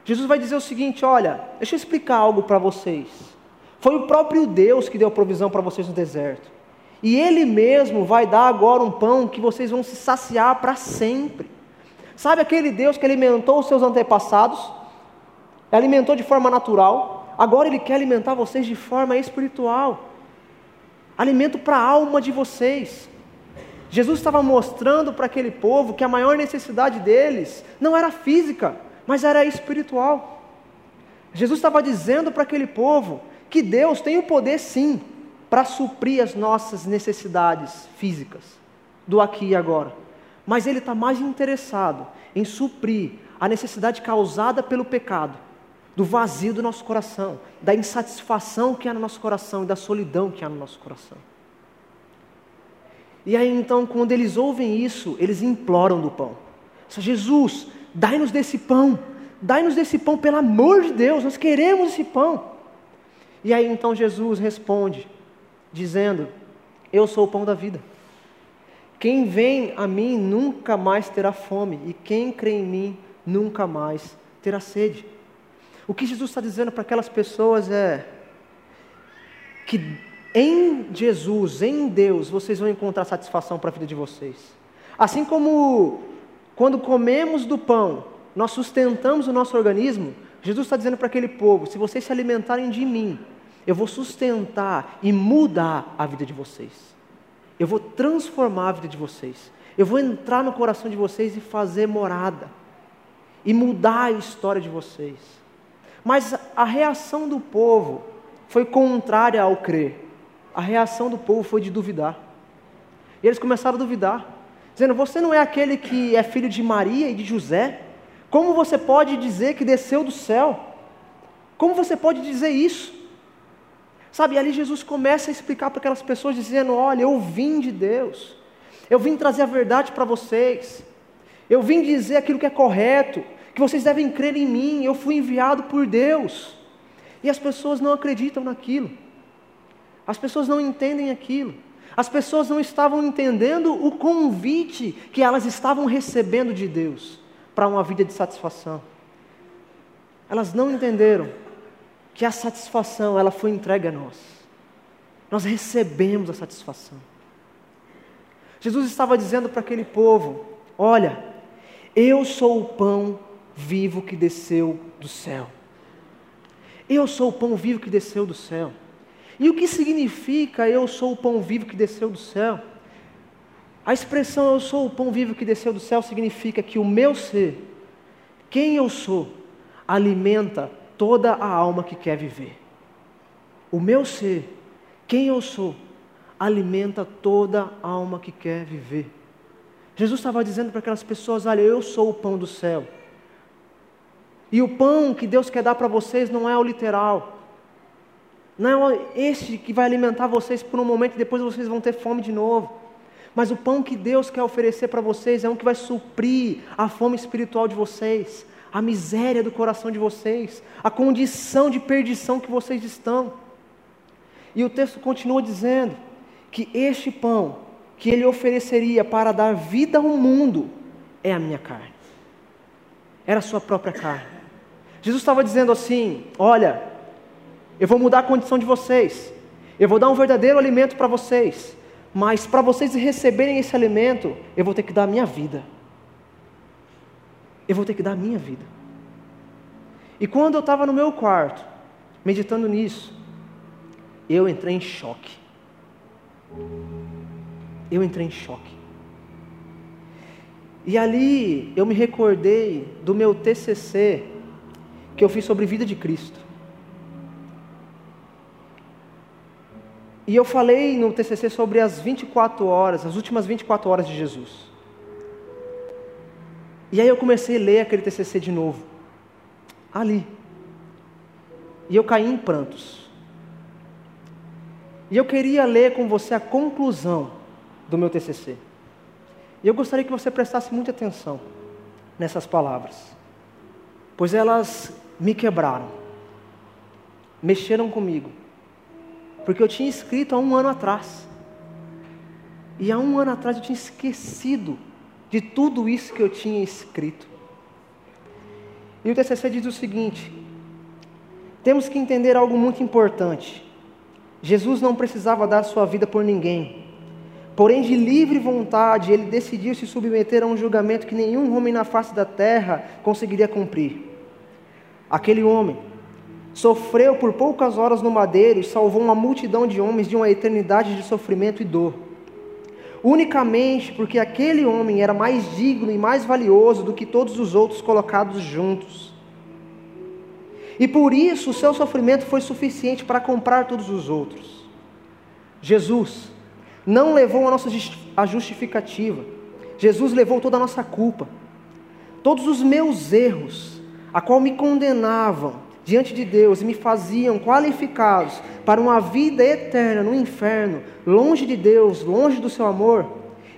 Jesus vai dizer o seguinte: olha, deixa eu explicar algo para vocês. Foi o próprio Deus que deu provisão para vocês no deserto. E Ele mesmo vai dar agora um pão que vocês vão se saciar para sempre. Sabe aquele Deus que alimentou os seus antepassados? Alimentou de forma natural. Agora Ele quer alimentar vocês de forma espiritual. Alimento para a alma de vocês. Jesus estava mostrando para aquele povo que a maior necessidade deles não era física, mas era espiritual. Jesus estava dizendo para aquele povo que Deus tem o poder sim para suprir as nossas necessidades físicas, do aqui e agora. Mas Ele está mais interessado em suprir a necessidade causada pelo pecado, do vazio do nosso coração, da insatisfação que há no nosso coração e da solidão que há no nosso coração. E aí então, quando eles ouvem isso, eles imploram do pão. Jesus, dai-nos desse pão, dai-nos desse pão, pelo amor de Deus, nós queremos esse pão. E aí então Jesus responde: dizendo: Eu sou o pão da vida. Quem vem a mim nunca mais terá fome, e quem crê em mim nunca mais terá sede. O que Jesus está dizendo para aquelas pessoas é que em Jesus, em Deus, vocês vão encontrar satisfação para a vida de vocês. Assim como quando comemos do pão, nós sustentamos o nosso organismo, Jesus está dizendo para aquele povo: se vocês se alimentarem de mim, eu vou sustentar e mudar a vida de vocês. Eu vou transformar a vida de vocês. Eu vou entrar no coração de vocês e fazer morada. E mudar a história de vocês. Mas a reação do povo foi contrária ao crer. A reação do povo foi de duvidar. E eles começaram a duvidar, dizendo: Você não é aquele que é filho de Maria e de José? Como você pode dizer que desceu do céu? Como você pode dizer isso? Sabe, ali Jesus começa a explicar para aquelas pessoas, dizendo: Olha, eu vim de Deus, eu vim trazer a verdade para vocês, eu vim dizer aquilo que é correto, que vocês devem crer em mim, eu fui enviado por Deus. E as pessoas não acreditam naquilo. As pessoas não entendem aquilo. As pessoas não estavam entendendo o convite que elas estavam recebendo de Deus para uma vida de satisfação. Elas não entenderam que a satisfação ela foi entregue a nós. Nós recebemos a satisfação. Jesus estava dizendo para aquele povo: Olha, eu sou o pão vivo que desceu do céu. Eu sou o pão vivo que desceu do céu. E o que significa eu sou o pão vivo que desceu do céu? A expressão eu sou o pão vivo que desceu do céu significa que o meu ser, quem eu sou, alimenta toda a alma que quer viver. O meu ser, quem eu sou, alimenta toda a alma que quer viver. Jesus estava dizendo para aquelas pessoas: Olha, eu sou o pão do céu. E o pão que Deus quer dar para vocês não é o literal, não é este que vai alimentar vocês por um momento e depois vocês vão ter fome de novo. Mas o pão que Deus quer oferecer para vocês é um que vai suprir a fome espiritual de vocês, a miséria do coração de vocês, a condição de perdição que vocês estão. E o texto continua dizendo que este pão que ele ofereceria para dar vida ao mundo é a minha carne. Era a sua própria carne. Jesus estava dizendo assim: Olha, eu vou mudar a condição de vocês. Eu vou dar um verdadeiro alimento para vocês. Mas para vocês receberem esse alimento, eu vou ter que dar a minha vida. Eu vou ter que dar a minha vida. E quando eu estava no meu quarto, meditando nisso, eu entrei em choque. Eu entrei em choque. E ali eu me recordei do meu TCC que eu fiz sobre vida de Cristo. E eu falei no TCC sobre as 24 horas, as últimas 24 horas de Jesus. E aí eu comecei a ler aquele TCC de novo. Ali. E eu caí em prantos. E eu queria ler com você a conclusão do meu TCC. E eu gostaria que você prestasse muita atenção nessas palavras, pois elas me quebraram, mexeram comigo, porque eu tinha escrito há um ano atrás. E há um ano atrás eu tinha esquecido de tudo isso que eu tinha escrito. E o TCC diz o seguinte: temos que entender algo muito importante. Jesus não precisava dar sua vida por ninguém. Porém, de livre vontade, ele decidiu se submeter a um julgamento que nenhum homem na face da terra conseguiria cumprir. Aquele homem Sofreu por poucas horas no madeiro e salvou uma multidão de homens de uma eternidade de sofrimento e dor. Unicamente porque aquele homem era mais digno e mais valioso do que todos os outros colocados juntos. E por isso o seu sofrimento foi suficiente para comprar todos os outros. Jesus não levou a nossa a justificativa. Jesus levou toda a nossa culpa. Todos os meus erros, a qual me condenavam, diante de Deus e me faziam qualificados para uma vida eterna no inferno, longe de Deus, longe do seu amor,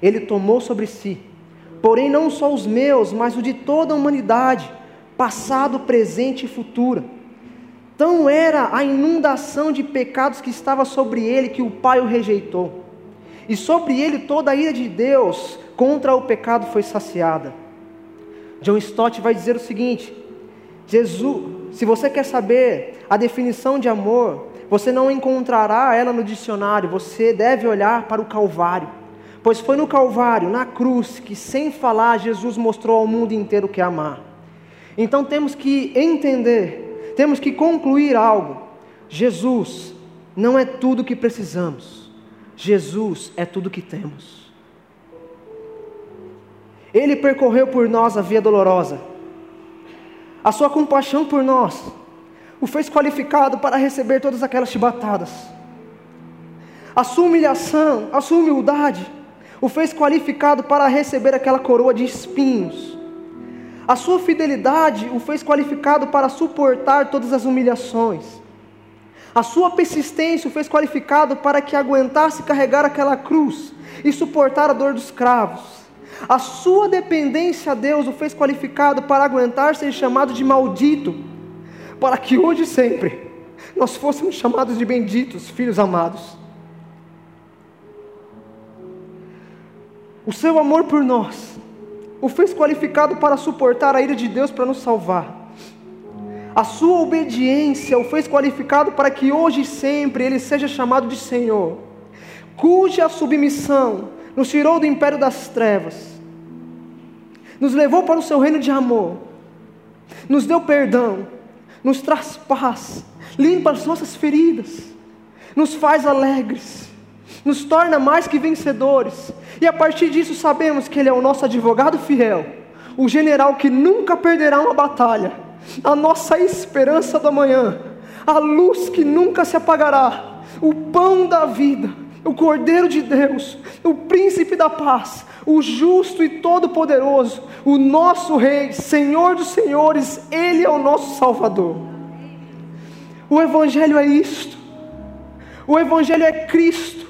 ele tomou sobre si. Porém, não só os meus, mas o de toda a humanidade, passado, presente e futuro. Tão era a inundação de pecados que estava sobre ele que o Pai o rejeitou. E sobre ele toda a ira de Deus contra o pecado foi saciada. John Stott vai dizer o seguinte: Jesus, se você quer saber a definição de amor, você não encontrará ela no dicionário, você deve olhar para o Calvário. Pois foi no Calvário, na cruz, que sem falar Jesus mostrou ao mundo inteiro que é amar. Então temos que entender, temos que concluir algo. Jesus não é tudo o que precisamos, Jesus é tudo o que temos. Ele percorreu por nós a via dolorosa a sua compaixão por nós o fez qualificado para receber todas aquelas chibatadas. A sua humilhação, a sua humildade, o fez qualificado para receber aquela coroa de espinhos. A sua fidelidade o fez qualificado para suportar todas as humilhações. A sua persistência o fez qualificado para que aguentasse carregar aquela cruz e suportar a dor dos cravos. A sua dependência a Deus o fez qualificado para aguentar ser chamado de maldito, para que hoje e sempre nós fôssemos chamados de benditos, filhos amados. O seu amor por nós o fez qualificado para suportar a ira de Deus para nos salvar. A sua obediência o fez qualificado para que hoje e sempre ele seja chamado de Senhor, cuja submissão nos tirou do império das trevas, nos levou para o seu reino de amor, nos deu perdão, nos traz paz, limpa as nossas feridas, nos faz alegres, nos torna mais que vencedores, e a partir disso sabemos que Ele é o nosso advogado fiel, o general que nunca perderá uma batalha, a nossa esperança do amanhã, a luz que nunca se apagará, o pão da vida, o Cordeiro de Deus, o príncipe da paz, o justo e todo-poderoso, o nosso Rei, Senhor dos Senhores, Ele é o nosso Salvador. O Evangelho é isto, o Evangelho é Cristo,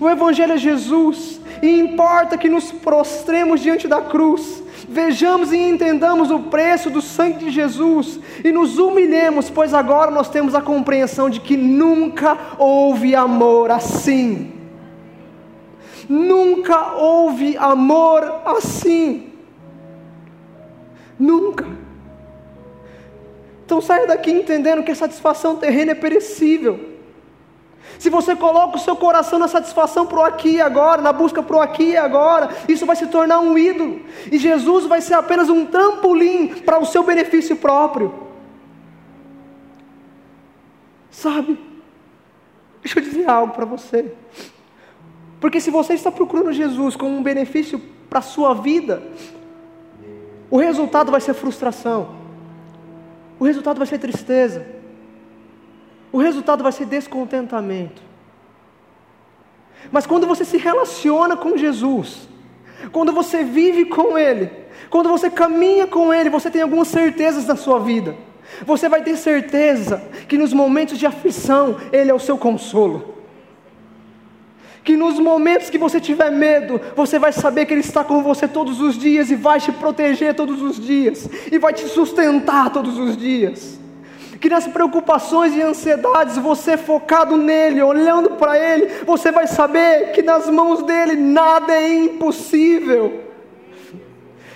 o Evangelho é Jesus, e importa que nos prostremos diante da cruz, vejamos e entendamos o preço do sangue de Jesus e nos humilhemos, pois agora nós temos a compreensão de que nunca houve amor assim. Nunca houve amor assim. Nunca. Então saia daqui entendendo que a satisfação terrena é perecível. Se você coloca o seu coração na satisfação pro aqui e agora, na busca pro aqui e agora, isso vai se tornar um ídolo. E Jesus vai ser apenas um trampolim para o seu benefício próprio. Sabe? Deixa eu dizer algo para você. Porque se você está procurando Jesus como um benefício para a sua vida, o resultado vai ser frustração. O resultado vai ser tristeza o resultado vai ser descontentamento. Mas quando você se relaciona com Jesus, quando você vive com Ele, quando você caminha com Ele, você tem algumas certezas na sua vida. Você vai ter certeza que nos momentos de aflição, Ele é o seu consolo. Que nos momentos que você tiver medo, você vai saber que Ele está com você todos os dias e vai te proteger todos os dias, e vai te sustentar todos os dias que nas preocupações e ansiedades, você focado nele, olhando para ele, você vai saber que nas mãos dele nada é impossível.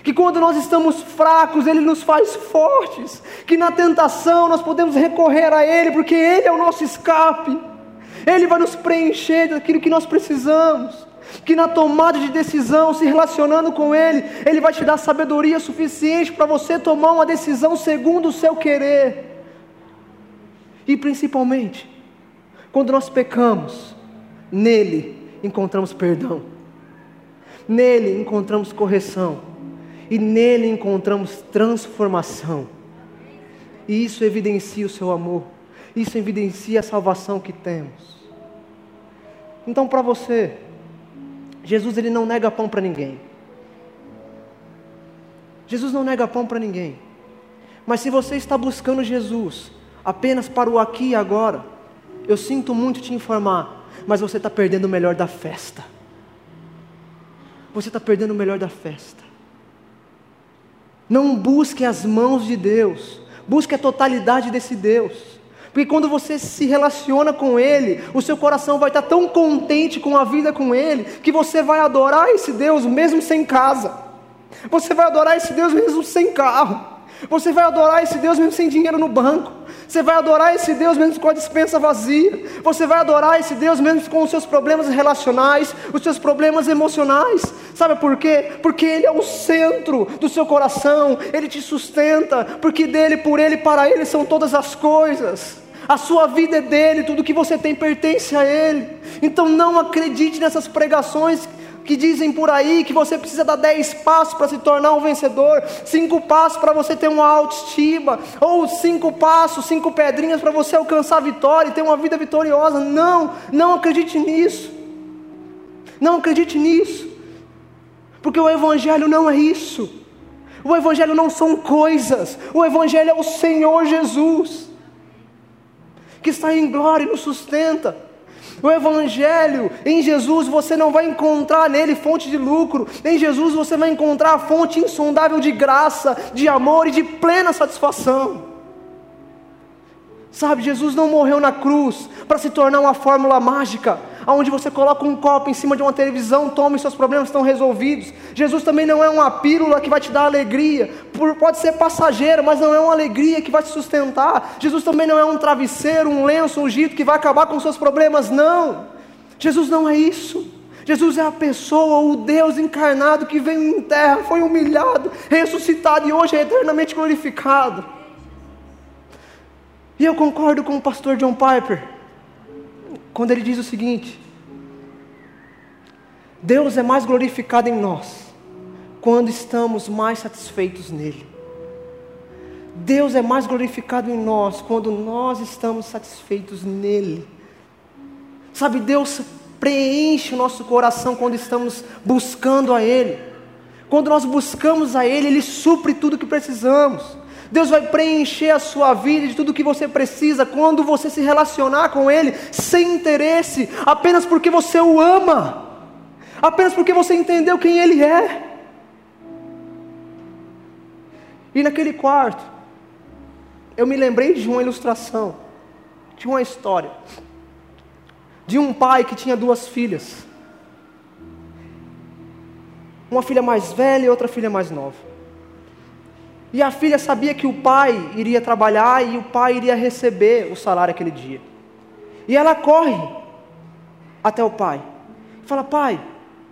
Que quando nós estamos fracos, ele nos faz fortes. Que na tentação nós podemos recorrer a ele, porque ele é o nosso escape. Ele vai nos preencher daquilo que nós precisamos. Que na tomada de decisão, se relacionando com Ele, Ele vai te dar sabedoria suficiente para você tomar uma decisão segundo o seu querer. E principalmente, quando nós pecamos, nele encontramos perdão, nele encontramos correção, e nele encontramos transformação. E isso evidencia o seu amor, isso evidencia a salvação que temos. Então, para você, Jesus ele não nega pão para ninguém. Jesus não nega pão para ninguém. Mas se você está buscando Jesus apenas para o aqui e agora, eu sinto muito te informar, mas você está perdendo o melhor da festa. Você está perdendo o melhor da festa. Não busque as mãos de Deus, busque a totalidade desse Deus. Porque quando você se relaciona com Ele, o seu coração vai estar tão contente com a vida com Ele, que você vai adorar esse Deus mesmo sem casa. Você vai adorar esse Deus mesmo sem carro. Você vai adorar esse Deus mesmo sem dinheiro no banco. Você vai adorar esse Deus mesmo com a dispensa vazia. Você vai adorar esse Deus mesmo com os seus problemas relacionais, os seus problemas emocionais. Sabe por quê? Porque Ele é o centro do seu coração, Ele te sustenta, porque dele, por Ele, para Ele são todas as coisas. A sua vida é dele, tudo que você tem pertence a Ele. Então não acredite nessas pregações que dizem por aí que você precisa dar dez passos para se tornar um vencedor, cinco passos para você ter uma autoestima, ou cinco passos, cinco pedrinhas para você alcançar a vitória e ter uma vida vitoriosa. Não, não acredite nisso. Não acredite nisso. Porque o Evangelho não é isso. O Evangelho não são coisas. O Evangelho é o Senhor Jesus, que está em glória e nos sustenta. O Evangelho, em Jesus você não vai encontrar nele fonte de lucro, em Jesus você vai encontrar a fonte insondável de graça, de amor e de plena satisfação. Sabe, Jesus não morreu na cruz para se tornar uma fórmula mágica, onde você coloca um copo em cima de uma televisão, toma e seus problemas estão resolvidos. Jesus também não é uma pílula que vai te dar alegria, pode ser passageiro, mas não é uma alegria que vai te sustentar. Jesus também não é um travesseiro, um lenço ungido que vai acabar com seus problemas, não. Jesus não é isso. Jesus é a pessoa, o Deus encarnado que veio em terra, foi humilhado, ressuscitado e hoje é eternamente glorificado. E eu concordo com o pastor John Piper, quando ele diz o seguinte: Deus é mais glorificado em nós quando estamos mais satisfeitos nele. Deus é mais glorificado em nós quando nós estamos satisfeitos nele. Sabe, Deus preenche o nosso coração quando estamos buscando a Ele. Quando nós buscamos a Ele, Ele supre tudo que precisamos. Deus vai preencher a sua vida de tudo que você precisa quando você se relacionar com Ele sem interesse, apenas porque você o ama, apenas porque você entendeu quem Ele é. E naquele quarto, eu me lembrei de uma ilustração, de uma história, de um pai que tinha duas filhas, uma filha mais velha e outra filha mais nova. E a filha sabia que o pai iria trabalhar e o pai iria receber o salário aquele dia. E ela corre até o pai. Fala: Pai,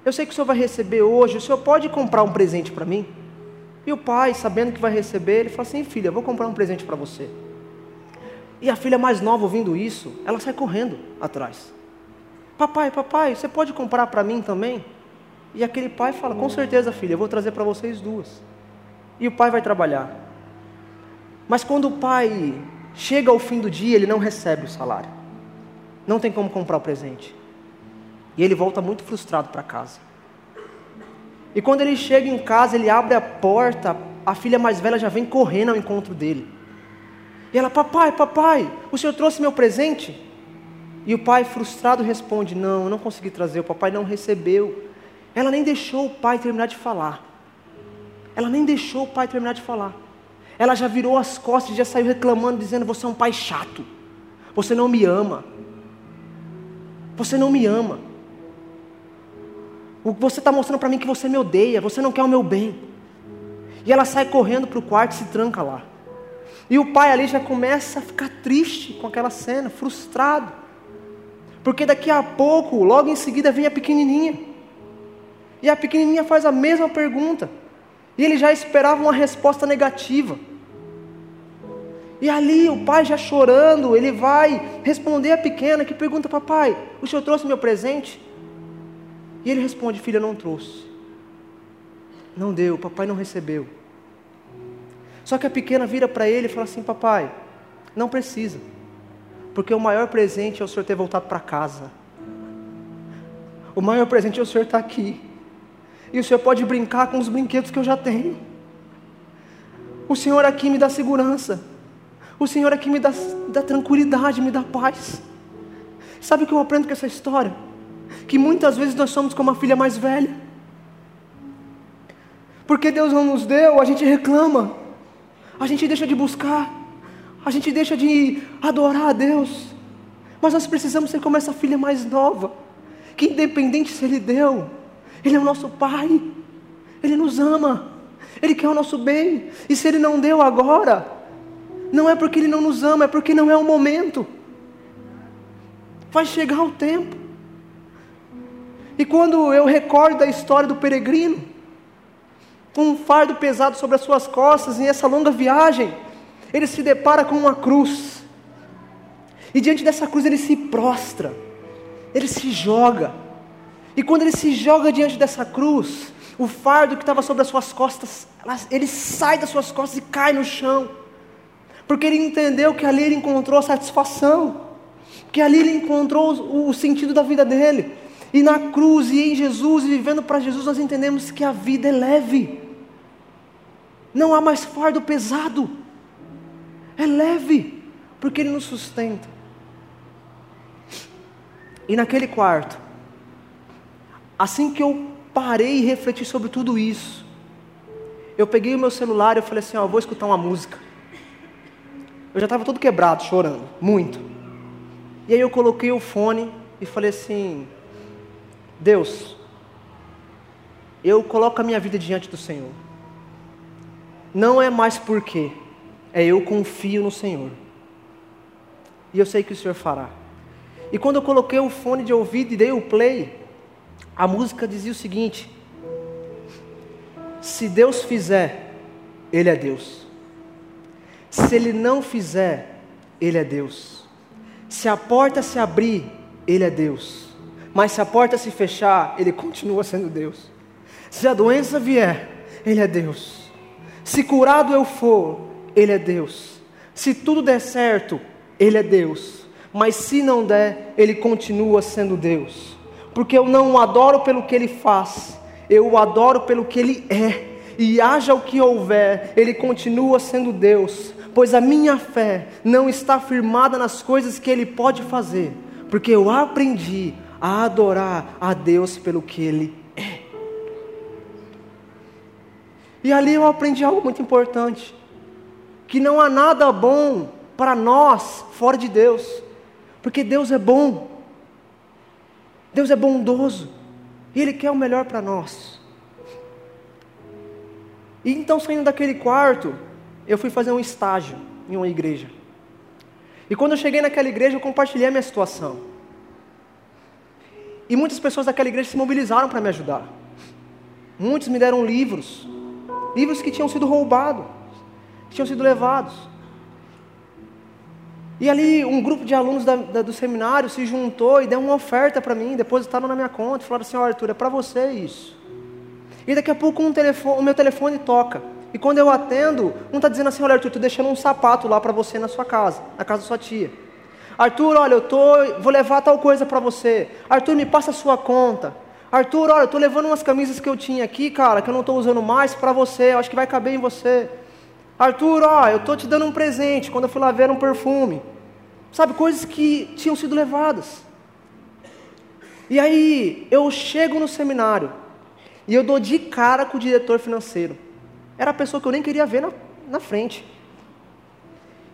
eu sei que o senhor vai receber hoje, o senhor pode comprar um presente para mim? E o pai, sabendo que vai receber, ele fala assim: Filha, vou comprar um presente para você. E a filha mais nova, ouvindo isso, ela sai correndo atrás. Papai, papai, você pode comprar para mim também? E aquele pai fala: Com certeza, filha, eu vou trazer para vocês duas e o pai vai trabalhar. Mas quando o pai chega ao fim do dia, ele não recebe o salário. Não tem como comprar o presente. E ele volta muito frustrado para casa. E quando ele chega em casa, ele abre a porta, a filha mais velha já vem correndo ao encontro dele. E ela, papai, papai, o senhor trouxe meu presente? E o pai, frustrado, responde: Não, eu não consegui trazer, o papai não recebeu. Ela nem deixou o pai terminar de falar. Ela nem deixou o pai terminar de falar. Ela já virou as costas e já saiu reclamando, dizendo: Você é um pai chato. Você não me ama. Você não me ama. Você está mostrando para mim que você me odeia. Você não quer o meu bem. E ela sai correndo para o quarto e se tranca lá. E o pai ali já começa a ficar triste com aquela cena, frustrado. Porque daqui a pouco, logo em seguida, vem a pequenininha. E a pequenininha faz a mesma pergunta. E ele já esperava uma resposta negativa. E ali o pai já chorando, ele vai responder a pequena que pergunta: Papai, o senhor trouxe meu presente? E ele responde: Filha, não trouxe. Não deu, papai não recebeu. Só que a pequena vira para ele e fala assim: Papai, não precisa, porque o maior presente é o senhor ter voltado para casa. O maior presente é o senhor estar aqui. E o Senhor pode brincar com os brinquedos que eu já tenho. O Senhor aqui me dá segurança. O Senhor aqui me dá, dá tranquilidade, me dá paz. Sabe o que eu aprendo com essa história? Que muitas vezes nós somos como a filha mais velha. Porque Deus não nos deu, a gente reclama. A gente deixa de buscar. A gente deixa de adorar a Deus. Mas nós precisamos ser como essa filha mais nova. Que independente se Ele deu, ele é o nosso Pai. Ele nos ama. Ele quer o nosso bem. E se Ele não deu agora, não é porque Ele não nos ama, é porque não é o momento. Vai chegar o tempo. E quando eu recordo da história do peregrino, com um fardo pesado sobre as suas costas, em essa longa viagem, ele se depara com uma cruz. E diante dessa cruz ele se prostra, ele se joga. E quando ele se joga diante dessa cruz, o fardo que estava sobre as suas costas, ele sai das suas costas e cai no chão. Porque ele entendeu que ali ele encontrou a satisfação, que ali ele encontrou o, sentido da vida dele. E na cruz e em Jesus, e vivendo para Jesus, nós entendemos que a vida é leve. Não há mais fardo pesado. É leve, porque ele nos sustenta. E naquele quarto, assim que eu parei e refleti sobre tudo isso, eu peguei o meu celular e falei assim, ó, eu vou escutar uma música. Eu já estava todo quebrado, chorando, muito. E aí eu coloquei o fone e falei assim, Deus, eu coloco a minha vida diante do Senhor. Não é mais porque, é eu confio no Senhor. E eu sei que o Senhor fará. E quando eu coloquei o fone de ouvido e dei o play, a música dizia o seguinte: Se Deus fizer, Ele é Deus. Se Ele não fizer, Ele é Deus. Se a porta se abrir, Ele é Deus. Mas se a porta se fechar, Ele continua sendo Deus. Se a doença vier, Ele é Deus. Se curado eu for, Ele é Deus. Se tudo der certo, Ele é Deus mas se não der, ele continua sendo Deus. Porque eu não o adoro pelo que ele faz, eu o adoro pelo que ele é. E haja o que houver, ele continua sendo Deus, pois a minha fé não está firmada nas coisas que ele pode fazer, porque eu aprendi a adorar a Deus pelo que ele é. E ali eu aprendi algo muito importante: que não há nada bom para nós fora de Deus. Porque Deus é bom. Deus é bondoso. E Ele quer o melhor para nós. E então, saindo daquele quarto, eu fui fazer um estágio em uma igreja. E quando eu cheguei naquela igreja, eu compartilhei a minha situação. E muitas pessoas daquela igreja se mobilizaram para me ajudar. Muitos me deram livros, livros que tinham sido roubados, que tinham sido levados. E ali um grupo de alunos da, da, do seminário se juntou e deu uma oferta para mim, depositaram na minha conta, falaram assim, oh, Arthur, é para você isso. E daqui a pouco um telefone, o meu telefone toca. E quando eu atendo, um está dizendo assim, olha Arthur, estou deixando um sapato lá para você na sua casa, na casa da sua tia. Arthur, olha, eu tô, vou levar tal coisa para você. Arthur, me passa a sua conta. Arthur, olha, eu estou levando umas camisas que eu tinha aqui, cara, que eu não estou usando mais para você, eu acho que vai caber em você. Arthur, ó, eu estou te dando um presente quando eu fui lá ver um perfume. Sabe, coisas que tinham sido levadas. E aí eu chego no seminário e eu dou de cara com o diretor financeiro. Era a pessoa que eu nem queria ver na, na frente.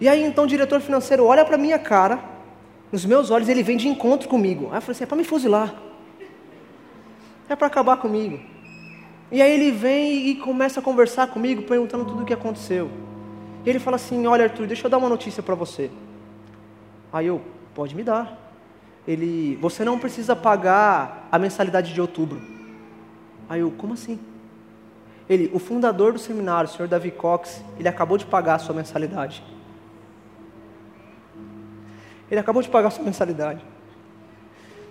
E aí então o diretor financeiro olha para minha cara, nos meus olhos, ele vem de encontro comigo. Aí eu falei assim: é para me fuzilar. É para acabar comigo. E aí ele vem e começa a conversar comigo, perguntando tudo o que aconteceu. E ele fala assim: Olha, Arthur, deixa eu dar uma notícia para você. Aí eu: Pode me dar. Ele: Você não precisa pagar a mensalidade de outubro. Aí eu: Como assim? Ele: O fundador do seminário, o senhor Davi Cox, ele acabou de pagar a sua mensalidade. Ele acabou de pagar a sua mensalidade.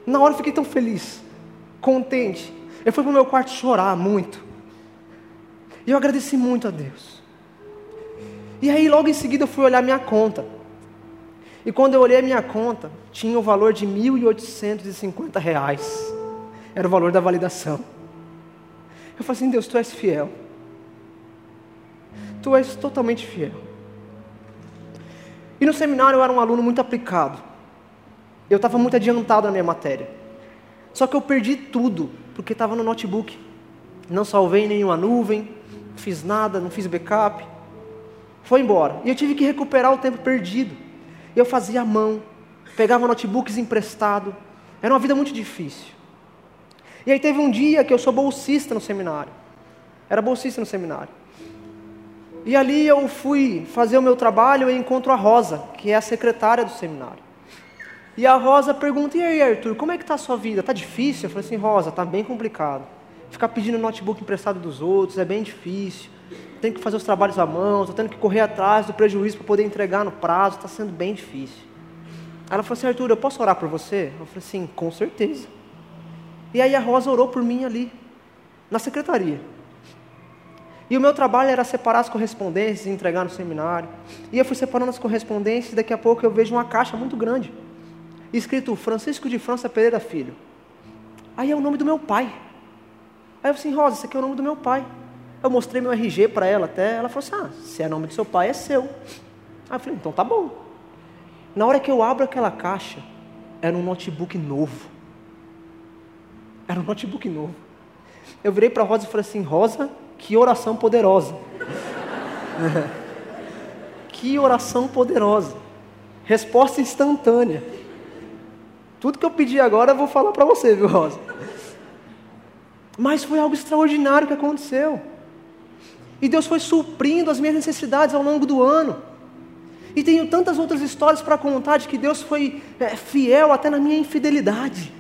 Na hora eu fiquei tão feliz, contente. Eu fui para o meu quarto chorar muito. E eu agradeci muito a Deus. E aí, logo em seguida, eu fui olhar minha conta. E quando eu olhei a minha conta, tinha o valor de R$ 1.850. Era o valor da validação. Eu falei assim: Deus, tu és fiel. Tu és totalmente fiel. E no seminário eu era um aluno muito aplicado. Eu estava muito adiantado na minha matéria. Só que eu perdi tudo porque estava no notebook. Não salvei nenhuma nuvem, não fiz nada, não fiz backup. Foi embora. E eu tive que recuperar o tempo perdido. Eu fazia a mão, pegava notebooks emprestado. Era uma vida muito difícil. E aí teve um dia que eu sou bolsista no seminário. Era bolsista no seminário. E ali eu fui fazer o meu trabalho e encontro a Rosa, que é a secretária do seminário. E a Rosa pergunta: E aí, Arthur, como é que está a sua vida? Está difícil? Eu falei assim: Rosa, está bem complicado. Ficar pedindo notebook emprestado dos outros é bem difícil. Tenho que fazer os trabalhos à mão, estou tendo que correr atrás do prejuízo para poder entregar no prazo, está sendo bem difícil. Ela falou assim: Arthur, eu posso orar por você? Eu falei assim: Com certeza. E aí a Rosa orou por mim ali, na secretaria. E o meu trabalho era separar as correspondências e entregar no seminário. E eu fui separando as correspondências e daqui a pouco eu vejo uma caixa muito grande escrito Francisco de França Pereira Filho. Aí é o nome do meu pai. Aí eu falei assim, Rosa, esse aqui é o nome do meu pai. Eu mostrei meu RG para ela até, ela falou assim, ah, se é nome do seu pai, é seu. Aí eu falei, então tá bom. Na hora que eu abro aquela caixa, era um notebook novo. Era um notebook novo. Eu virei para Rosa e falei assim: Rosa, que oração poderosa. <laughs> que oração poderosa. Resposta instantânea. Tudo que eu pedi agora eu vou falar para você, viu, Rosa? Mas foi algo extraordinário que aconteceu. E Deus foi suprindo as minhas necessidades ao longo do ano. E tenho tantas outras histórias para contar de que Deus foi é, fiel até na minha infidelidade.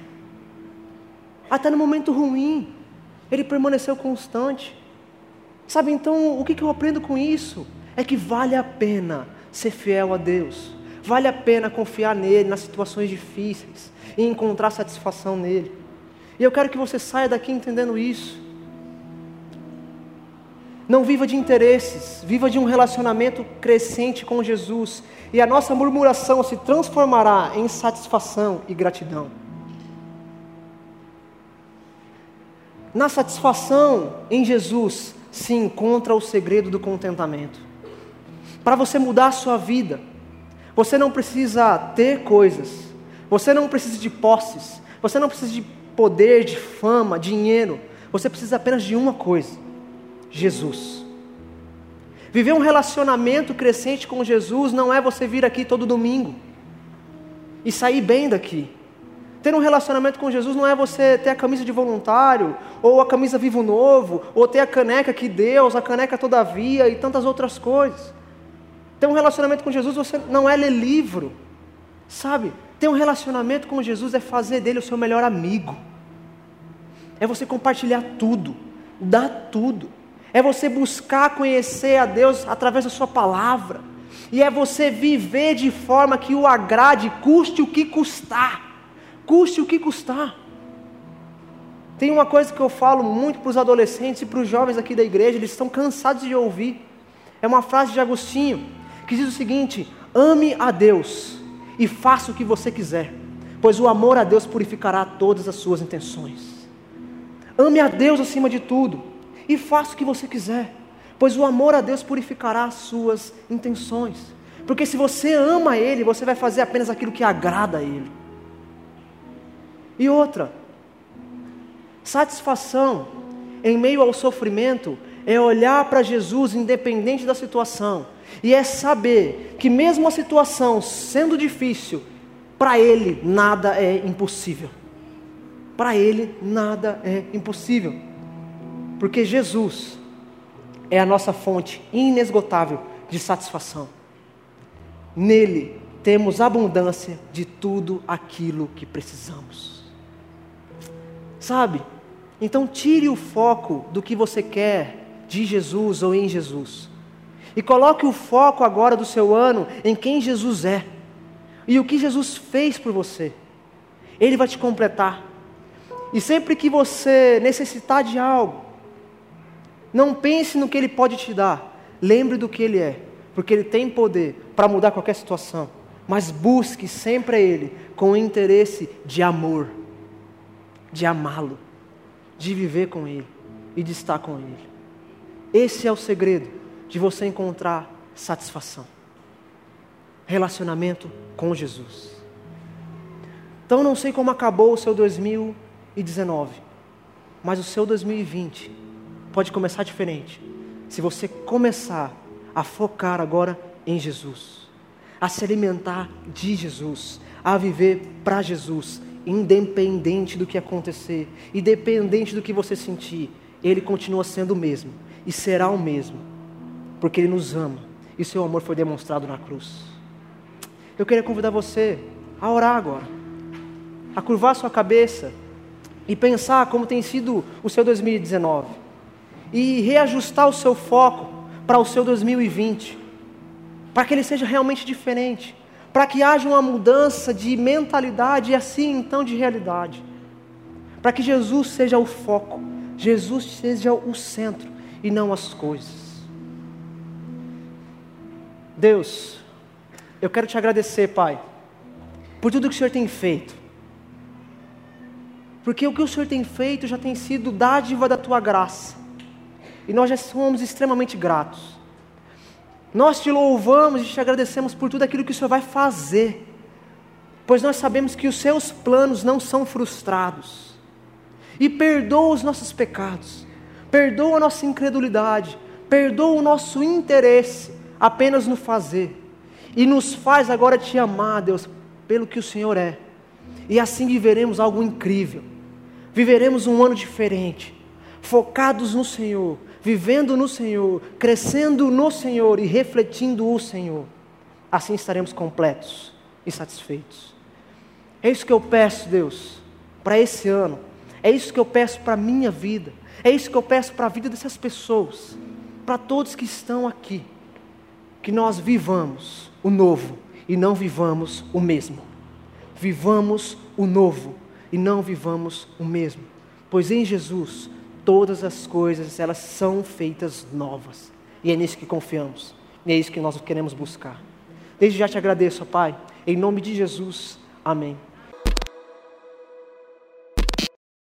Até no momento ruim, Ele permaneceu constante. Sabe, então, o que, que eu aprendo com isso? É que vale a pena ser fiel a Deus. Vale a pena confiar nele nas situações difíceis e encontrar satisfação nele. E eu quero que você saia daqui entendendo isso. Não viva de interesses, viva de um relacionamento crescente com Jesus, e a nossa murmuração se transformará em satisfação e gratidão. Na satisfação em Jesus se encontra o segredo do contentamento. Para você mudar a sua vida, você não precisa ter coisas, você não precisa de posses, você não precisa de poder, de fama, dinheiro, você precisa apenas de uma coisa: Jesus. Viver um relacionamento crescente com Jesus não é você vir aqui todo domingo e sair bem daqui. Ter um relacionamento com Jesus não é você ter a camisa de voluntário, ou a camisa Vivo Novo, ou ter a caneca que Deus, a caneca Todavia e tantas outras coisas. Ter um relacionamento com Jesus você não é ler livro, sabe? Ter um relacionamento com Jesus é fazer dele o seu melhor amigo, é você compartilhar tudo, dar tudo é você buscar conhecer a Deus através da Sua palavra, e é você viver de forma que o agrade, custe o que custar, custe o que custar. Tem uma coisa que eu falo muito para os adolescentes e para os jovens aqui da igreja, eles estão cansados de ouvir. É uma frase de Agostinho que diz o seguinte: ame a Deus e faça o que você quiser, pois o amor a Deus purificará todas as suas intenções. Ame a Deus acima de tudo e faça o que você quiser, pois o amor a Deus purificará as suas intenções. Porque se você ama Ele, você vai fazer apenas aquilo que agrada a Ele. E outra, satisfação em meio ao sofrimento é olhar para Jesus independente da situação, e é saber que, mesmo a situação sendo difícil, para Ele nada é impossível. Para Ele nada é impossível. Porque Jesus é a nossa fonte inesgotável de satisfação. Nele temos abundância de tudo aquilo que precisamos. Sabe? Então tire o foco do que você quer de Jesus ou em Jesus. E coloque o foco agora do seu ano em quem Jesus é e o que Jesus fez por você. Ele vai te completar. E sempre que você necessitar de algo, não pense no que Ele pode te dar. Lembre do que Ele é, porque Ele tem poder para mudar qualquer situação. Mas busque sempre a Ele com o interesse de amor, de amá-lo, de viver com Ele e de estar com Ele. Esse é o segredo de você encontrar satisfação. Relacionamento com Jesus. Então não sei como acabou o seu 2019, mas o seu 2020 pode começar diferente. Se você começar a focar agora em Jesus, a se alimentar de Jesus, a viver para Jesus, independente do que acontecer, independente do que você sentir, Ele continua sendo o mesmo e será o mesmo, porque Ele nos ama e seu amor foi demonstrado na cruz. Eu queria convidar você a orar agora, a curvar sua cabeça e pensar como tem sido o seu 2019 e reajustar o seu foco para o seu 2020, para que ele seja realmente diferente, para que haja uma mudança de mentalidade e assim então de realidade, para que Jesus seja o foco, Jesus seja o centro e não as coisas. Deus, eu quero te agradecer, Pai, por tudo que o Senhor tem feito. Porque o que o Senhor tem feito já tem sido dádiva da tua graça. E nós já somos extremamente gratos. Nós te louvamos e te agradecemos por tudo aquilo que o Senhor vai fazer. pois nós sabemos que os seus planos não são frustrados. E perdoa os nossos pecados, perdoa a nossa incredulidade, perdoa o nosso interesse apenas no fazer, e nos faz agora te amar, Deus, pelo que o Senhor é, e assim viveremos algo incrível, viveremos um ano diferente, focados no Senhor, vivendo no Senhor, crescendo no Senhor e refletindo o Senhor. Assim estaremos completos e satisfeitos. É isso que eu peço, Deus, para esse ano. É isso que eu peço para a minha vida. É isso que eu peço para a vida dessas pessoas, para todos que estão aqui. Que nós vivamos o novo e não vivamos o mesmo. Vivamos o novo e não vivamos o mesmo. Pois em Jesus todas as coisas elas são feitas novas. E é nisso que confiamos. E é isso que nós queremos buscar. Desde já te agradeço, Pai. Em nome de Jesus. Amém.